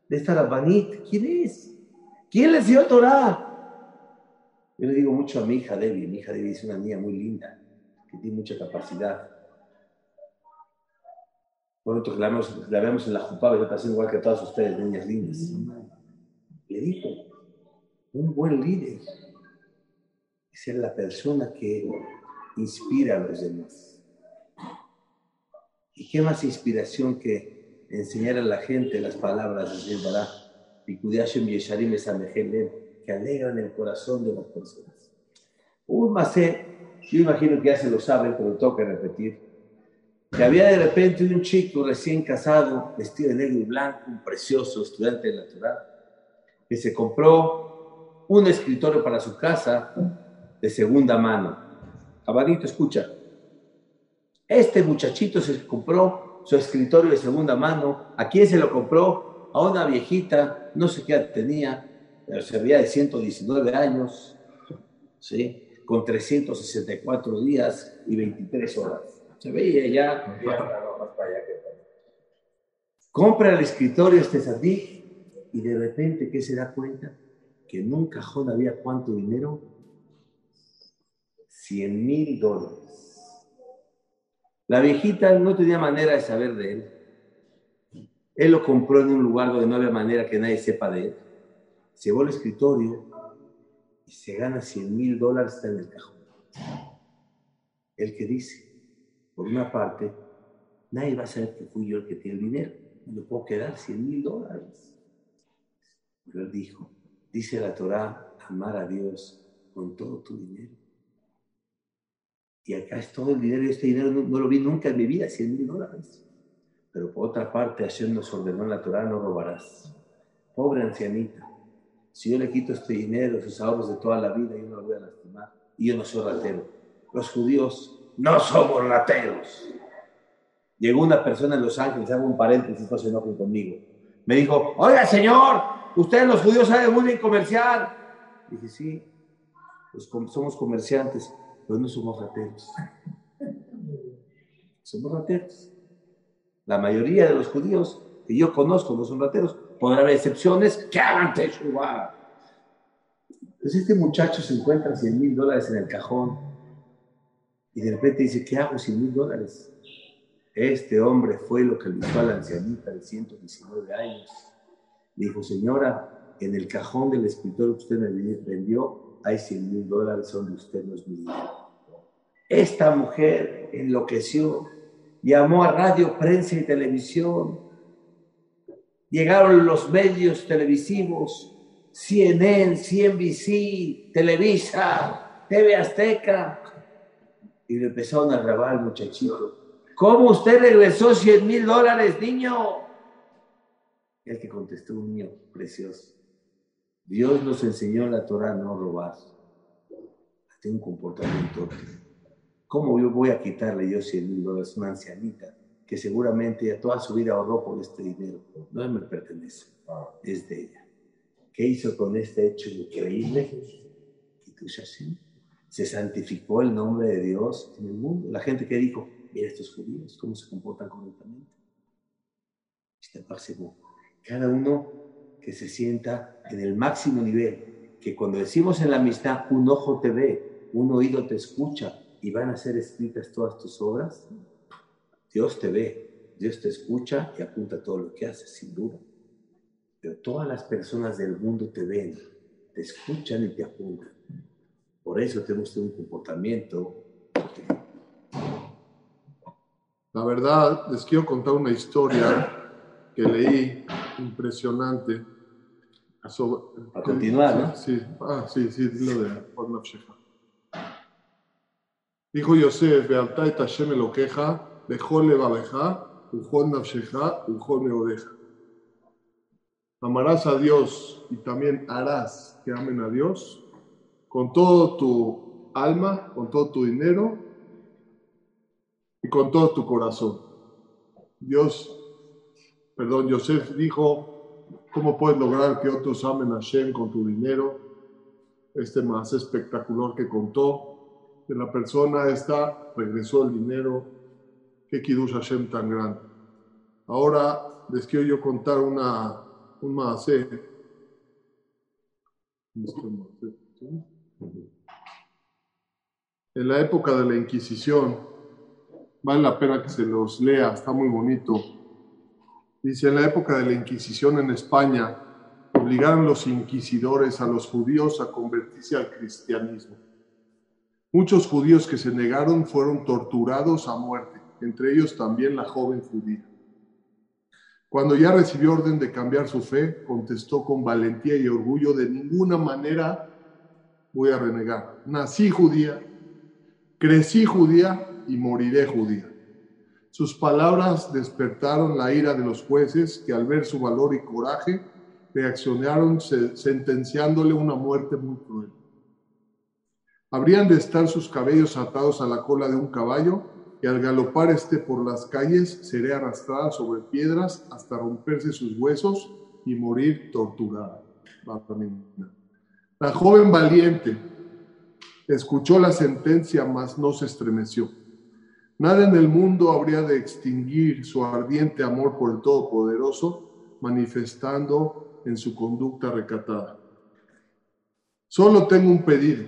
De esta Rabbanit? ¿Quién es? ¿Quién le enseñó Torah? Yo le digo mucho a mi hija Debbie. Mi hija Debbie es una niña muy linda, que tiene mucha capacidad. Por otro, la vemos, la vemos en la Jupá, está haciendo igual que todas ustedes, niñas lindas. Le dijo, un buen líder es ser la persona que inspira a los demás. ¿Y qué más inspiración que enseñar a la gente las palabras de Bará? que alegran el corazón de las personas. Un macé, yo imagino que ya se lo saben, pero que repetir que había de repente un chico recién casado, vestido de negro y blanco, un precioso estudiante de natural, que se compró un escritorio para su casa de segunda mano. Abadito, escucha. Este muchachito se compró su escritorio de segunda mano. ¿A quién se lo compró? A una viejita, no sé qué tenía, pero se veía de 119 años, ¿sí? con 364 días y 23 horas. Se veía ya. Compra el escritorio este sadí y de repente, ¿qué se da cuenta? Que en un cajón había cuánto dinero? 100 mil dólares. La viejita no tenía manera de saber de él. Él lo compró en un lugar donde no había manera que nadie sepa de él. Se llevó el escritorio y se gana 100 mil dólares en el cajón. El que dice, por una parte, nadie va a saber que fui yo el que tiene el dinero. Me lo puedo quedar 100 mil dólares. Pero él dijo, dice la Torah, amar a Dios con todo tu dinero. Y acá es todo el dinero, y este dinero no, lo vi nunca en mi vida, 100 mil dólares. Pero por otra parte, Hashem nos ordenó en la Torah, no robarás. Pobre ancianita, si yo le quito este dinero, sus ahorros de toda la vida, yo no lo voy a lastimar. Y yo no soy ratero. Los judíos no somos rateros. Llegó una persona en Los Ángeles, hago un paréntesis, no se enojen conmigo. Me dijo, oiga señor, ustedes los judíos saben muy bien comerciar. Dije, sí, pues somos comerciantes, pero no somos rateros. Somos rateros. La mayoría de los judíos que yo conozco no son rateros. Podrá haber excepciones que hagan. Entonces este muchacho se encuentra 100 mil dólares en el cajón y de repente dice, ¿qué hago 100 mil dólares? Este hombre fue lo que le dijo a la ancianita de 119 años. Le dijo, señora, en el cajón del escritorio que usted me vendió hay 100 mil dólares, son de usted, no es mi dinero. Esta mujer enloqueció, llamó a radio, prensa y televisión. Llegaron los medios televisivos, CNN, CNBC, Televisa, TV Azteca, y le empezaron a grabar al muchachito. ¿Cómo usted regresó 100 mil dólares, niño? El que contestó un niño precioso. Dios nos enseñó en la Torah a no robar. Tiene un comportamiento. ¿Cómo yo voy a quitarle yo 100 mil dólares a una ancianita que seguramente toda su vida ahorró por este dinero? No me pertenece, es de ella. ¿Qué hizo con este hecho increíble? Se santificó el nombre de Dios en el mundo. La gente que dijo, mira estos judíos, cómo se comportan correctamente. Cada uno que se sienta en el máximo nivel, que cuando decimos en la amistad, un ojo te ve, un oído te escucha y van a ser escritas todas tus obras, Dios te ve, Dios te escucha y apunta todo lo que haces, sin duda. Pero todas las personas del mundo te ven, te escuchan y te apuntan. Por eso tenemos que tener un comportamiento. La verdad, les quiero contar una historia que leí impresionante. Sobre, A continuar, ¿no? Sí, ah, sí, sí, lo de. Dijo Yosef, Bealta et Hashem Elokeja, Bechol Levabeja, Ujol Nafsheja, Ujol Meodeja. Amarás a Dios y también harás que amen a Dios con todo tu alma, con todo tu dinero y con todo tu corazón. Dios, perdón, Yosef dijo, ¿cómo puedes lograr que otros amen a Hashem con tu dinero? Este más espectacular que contó, de la persona esta regresó el dinero, qué Kiddush Hashem tan grande. Ahora les quiero yo contar una, un maasé. En la época de la Inquisición, vale la pena que se los lea, está muy bonito. Dice, en la época de la Inquisición en España, obligaron los inquisidores a los judíos a convertirse al cristianismo. Muchos judíos que se negaron fueron torturados a muerte, entre ellos también la joven judía. Cuando ya recibió orden de cambiar su fe, contestó con valentía y orgullo, de ninguna manera voy a renegar. Nací judía, crecí judía y moriré judía. Sus palabras despertaron la ira de los jueces que al ver su valor y coraje reaccionaron sentenciándole una muerte muy cruel. Habrían de estar sus cabellos atados a la cola de un caballo y al galopar este por las calles seré arrastrada sobre piedras hasta romperse sus huesos y morir torturada. La joven valiente escuchó la sentencia, mas no se estremeció. Nada en el mundo habría de extinguir su ardiente amor por el Todopoderoso, manifestando en su conducta recatada. Solo tengo un pedido.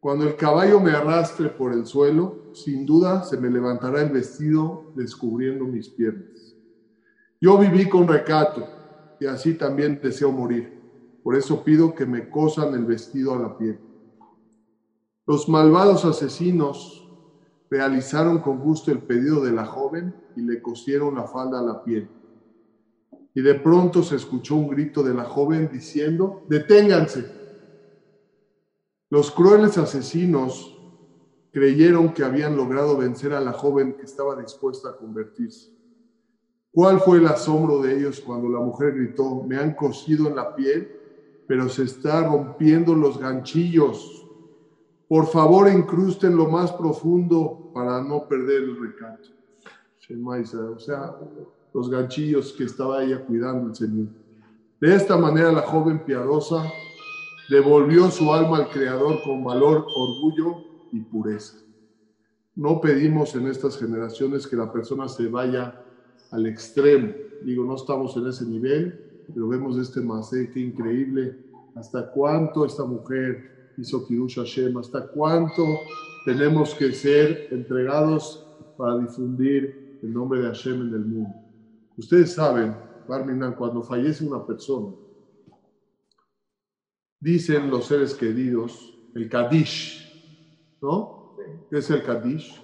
Cuando el caballo me arrastre por el suelo, sin duda se me levantará el vestido descubriendo mis piernas. Yo viví con recato y así también deseo morir. Por eso pido que me cosan el vestido a la piel. Los malvados asesinos realizaron con gusto el pedido de la joven y le cosieron la falda a la piel. Y de pronto se escuchó un grito de la joven diciendo, deténganse. Los crueles asesinos creyeron que habían logrado vencer a la joven que estaba dispuesta a convertirse. ¿Cuál fue el asombro de ellos cuando la mujer gritó, me han cosido en la piel, pero se está rompiendo los ganchillos? Por favor, incrusten lo más profundo para no perder el recato. O sea, los ganchillos que estaba ella cuidando el Señor. De esta manera la joven piadosa devolvió su alma al Creador con valor, orgullo y pureza. No pedimos en estas generaciones que la persona se vaya al extremo. Digo, no estamos en ese nivel, pero vemos este qué increíble. Hasta cuánto esta mujer hizo Kirush Hashem, hasta cuánto tenemos que ser entregados para difundir el nombre de Hashem en el mundo. Ustedes saben, Barminan, cuando fallece una persona, dicen los seres queridos, el Kadish, ¿no? ¿Qué es el Kadish?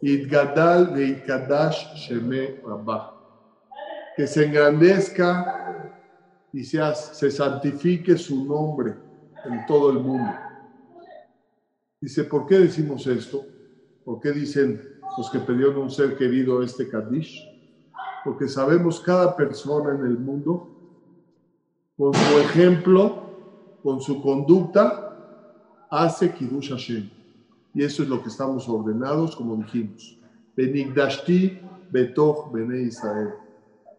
Idgadal de Sheme Rabbah. Que se engrandezca y se santifique su nombre en todo el mundo. Dice, ¿por qué decimos esto? ¿Por qué dicen los que pidieron un ser querido este Kadish? Porque sabemos cada persona en el mundo, con su ejemplo, con su conducta, hace Kiddush Hashem. Y eso es lo que estamos ordenados, como dijimos. Benigdashti betoch bene Israel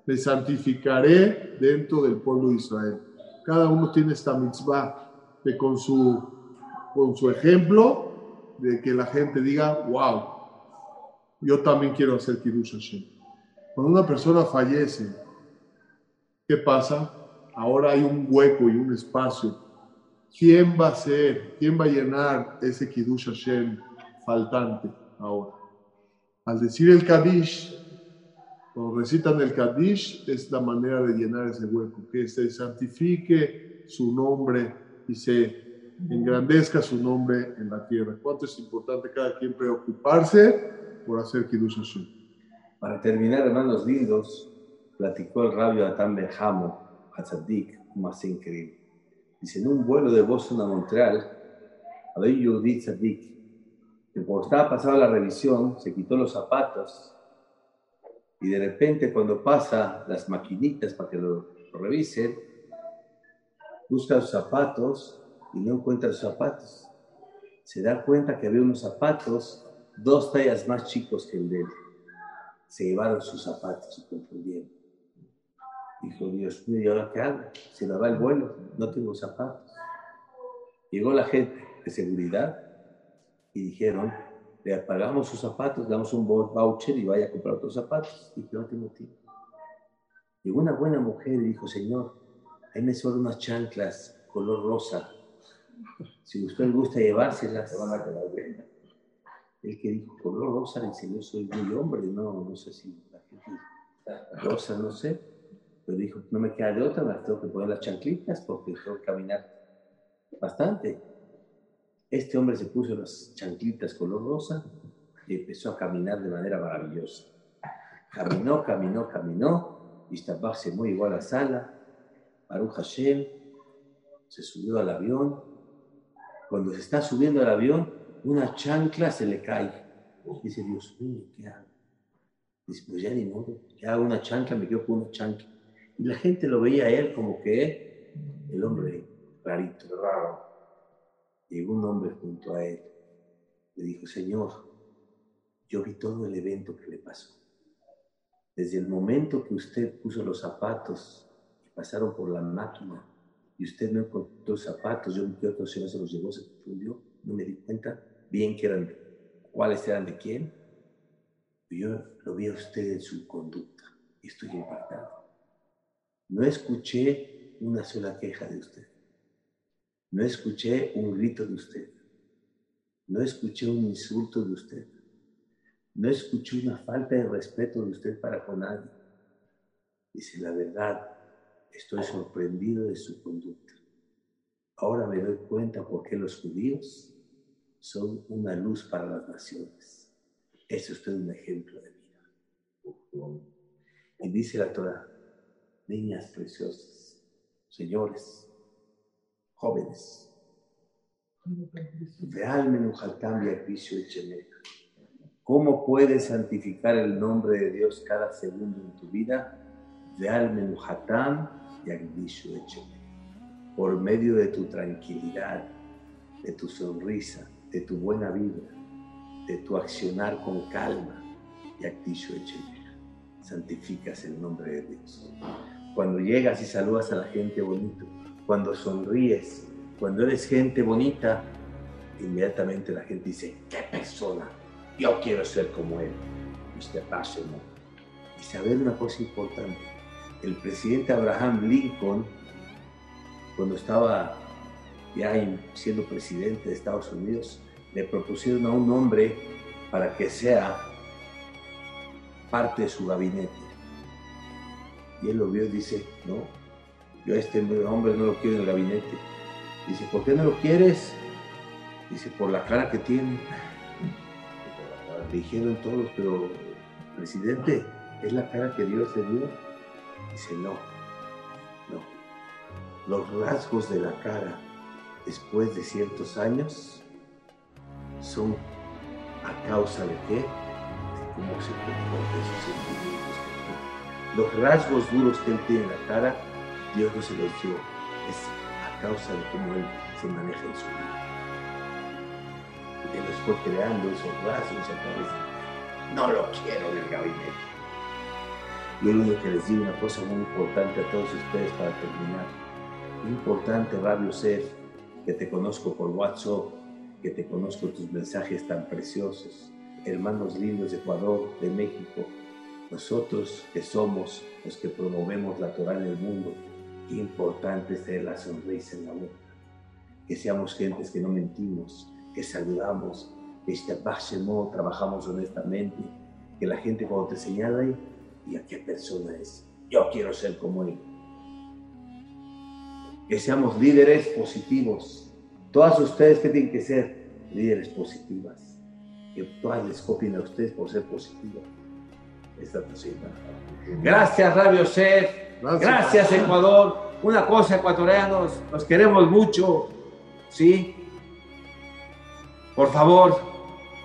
me santificaré dentro del pueblo de Israel. Cada uno tiene esta mitzvah de con su, con su ejemplo, de que la gente diga, wow, yo también quiero hacer Kiddush Hashem. Cuando una persona fallece, ¿qué pasa? Ahora hay un hueco y un espacio ¿quién va a ser, quién va a llenar ese Kiddush Hashem faltante ahora? Al decir el Kadish, cuando recitan el Kadish, es la manera de llenar ese hueco, que se santifique su nombre y se engrandezca su nombre en la tierra. ¿Cuánto es importante cada quien preocuparse por hacer Kiddush Hashem? Para terminar, hermanos lindos, platicó el rabio Atan Benjamo, Hatzadik, más increíble. Dice, en un vuelo de Boston a Montreal, un Yudit Tzadik, que cuando estaba pasando la revisión, se quitó los zapatos y de repente cuando pasa las maquinitas para que lo, lo revisen, busca los zapatos y no encuentra los zapatos. Se da cuenta que había unos zapatos dos tallas más chicos que el de él. Se llevaron sus zapatos y confundieron. Dijo, Dios mío, ¿y ahora qué hago? Se me va el vuelo, no tengo zapatos. Llegó la gente de seguridad y dijeron, le pagamos sus zapatos, le damos un voucher y vaya a comprar otros zapatos. Y yo no tengo tiempo. Llegó una buena mujer y dijo, Señor, ahí me sobran unas chanclas color rosa. Si usted gusta llevárselas, van a quedar bien. El que dijo color rosa, dice, yo soy muy hombre, no, no sé si la gente rosa, no sé. Pero dijo, no me queda de otra, me tengo que poner las chanclitas porque tengo que caminar bastante. Este hombre se puso las chanclitas color rosa y empezó a caminar de manera maravillosa. Caminó, caminó, caminó, y se igual a la sala. Baruch Hashem se subió al avión. Cuando se está subiendo al avión, una chancla se le cae. Dice, Dios mío, ¿qué hago? Dice, pues ya ni modo, ya hago una chancla, me quedo con una chancla. Y la gente lo veía a él como que el hombre rarito, raro. Llegó un hombre junto a él. Le dijo, Señor, yo vi todo el evento que le pasó. Desde el momento que usted puso los zapatos y pasaron por la máquina y usted no encontró zapatos, yo vi que otro señor se los llevó, se confundió, no me di cuenta bien que eran, cuáles eran de quién. Yo lo vi a usted en su conducta y estoy impactado. No escuché una sola queja de usted. No escuché un grito de usted. No escuché un insulto de usted. No escuché una falta de respeto de usted para con nadie. Dice, la verdad, estoy sorprendido de su conducta. Ahora me doy cuenta por qué los judíos son una luz para las naciones. Es usted un ejemplo de vida. Y dice la Torah, niñas preciosas, señores, jóvenes, ¿Cómo puedes santificar el nombre de Dios cada segundo en tu vida? Por medio de tu tranquilidad, de tu sonrisa, de tu buena vida, de tu accionar con calma. Santificas el nombre de Dios. Cuando llegas y saludas a la gente bonito, cuando sonríes, cuando eres gente bonita, inmediatamente la gente dice, qué persona, yo quiero ser como él. Usted pasa, ¿no? Y saber una cosa importante, el presidente Abraham Lincoln, cuando estaba ya siendo presidente de Estados Unidos, le propusieron a un hombre para que sea parte de su gabinete. Y él lo vio y dice, no, yo a este hombre no lo quiero en el gabinete. Dice, ¿por qué no lo quieres? Dice, por la cara que tiene. Dijeron todos, pero presidente, ¿es la cara que Dios te dio? Dice, no, no. Los rasgos de la cara después de ciertos años son a causa de qué? De cómo se comporta sus sentimientos. Los rasgos duros que él tiene en la cara, Dios no se los dio. Es a causa de cómo él se maneja en su vida. Él los fue creando esos rasgos a través de No lo quiero en el gabinete. Yo lo único que les digo una cosa muy importante a todos ustedes para terminar. Importante, Radio Ser, que te conozco por WhatsApp, que te conozco tus mensajes tan preciosos. Hermanos lindos de Ecuador, de México, nosotros que somos los que promovemos la Torah en el mundo, qué importante es tener la sonrisa en la boca. que seamos gentes que no mentimos, que saludamos, que este trabajamos honestamente, que la gente cuando te señala y a qué persona es, yo quiero ser como él. Que seamos líderes positivos. Todas ustedes que tienen que ser líderes positivas. Que todas les copien a ustedes por ser positivas. Esta Gracias, Radio Chef. Gracias. Ecuador. Una cosa, ecuatorianos, nos queremos mucho. ¿Sí? Por favor,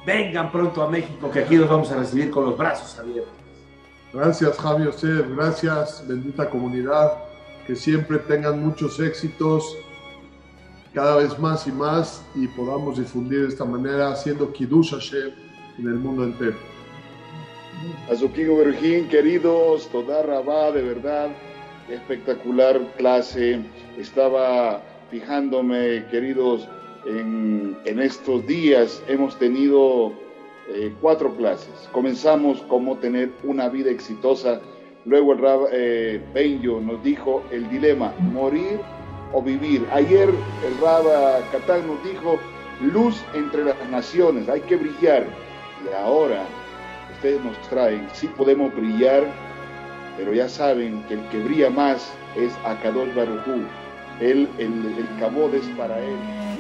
vengan pronto a México, que aquí los vamos a recibir con los brazos abiertos. Gracias, Javier José. Gracias, bendita comunidad. Que siempre tengan muchos éxitos, cada vez más y más, y podamos difundir de esta manera, haciendo Kiddush Hashem en el mundo entero. Azukigo Berjín, queridos, toda Rabá, de verdad, espectacular clase. Estaba fijándome, queridos, en, en estos días hemos tenido eh, cuatro clases. Comenzamos cómo tener una vida exitosa. Luego el Rab eh, Benjo nos dijo el dilema, morir o vivir. Ayer el Rab Catán nos dijo luz entre las naciones, hay que brillar. Y ahora nos traen, sí podemos brillar, pero ya saben que el que brilla más es Akadosh Barujú. Él, el, el es para él.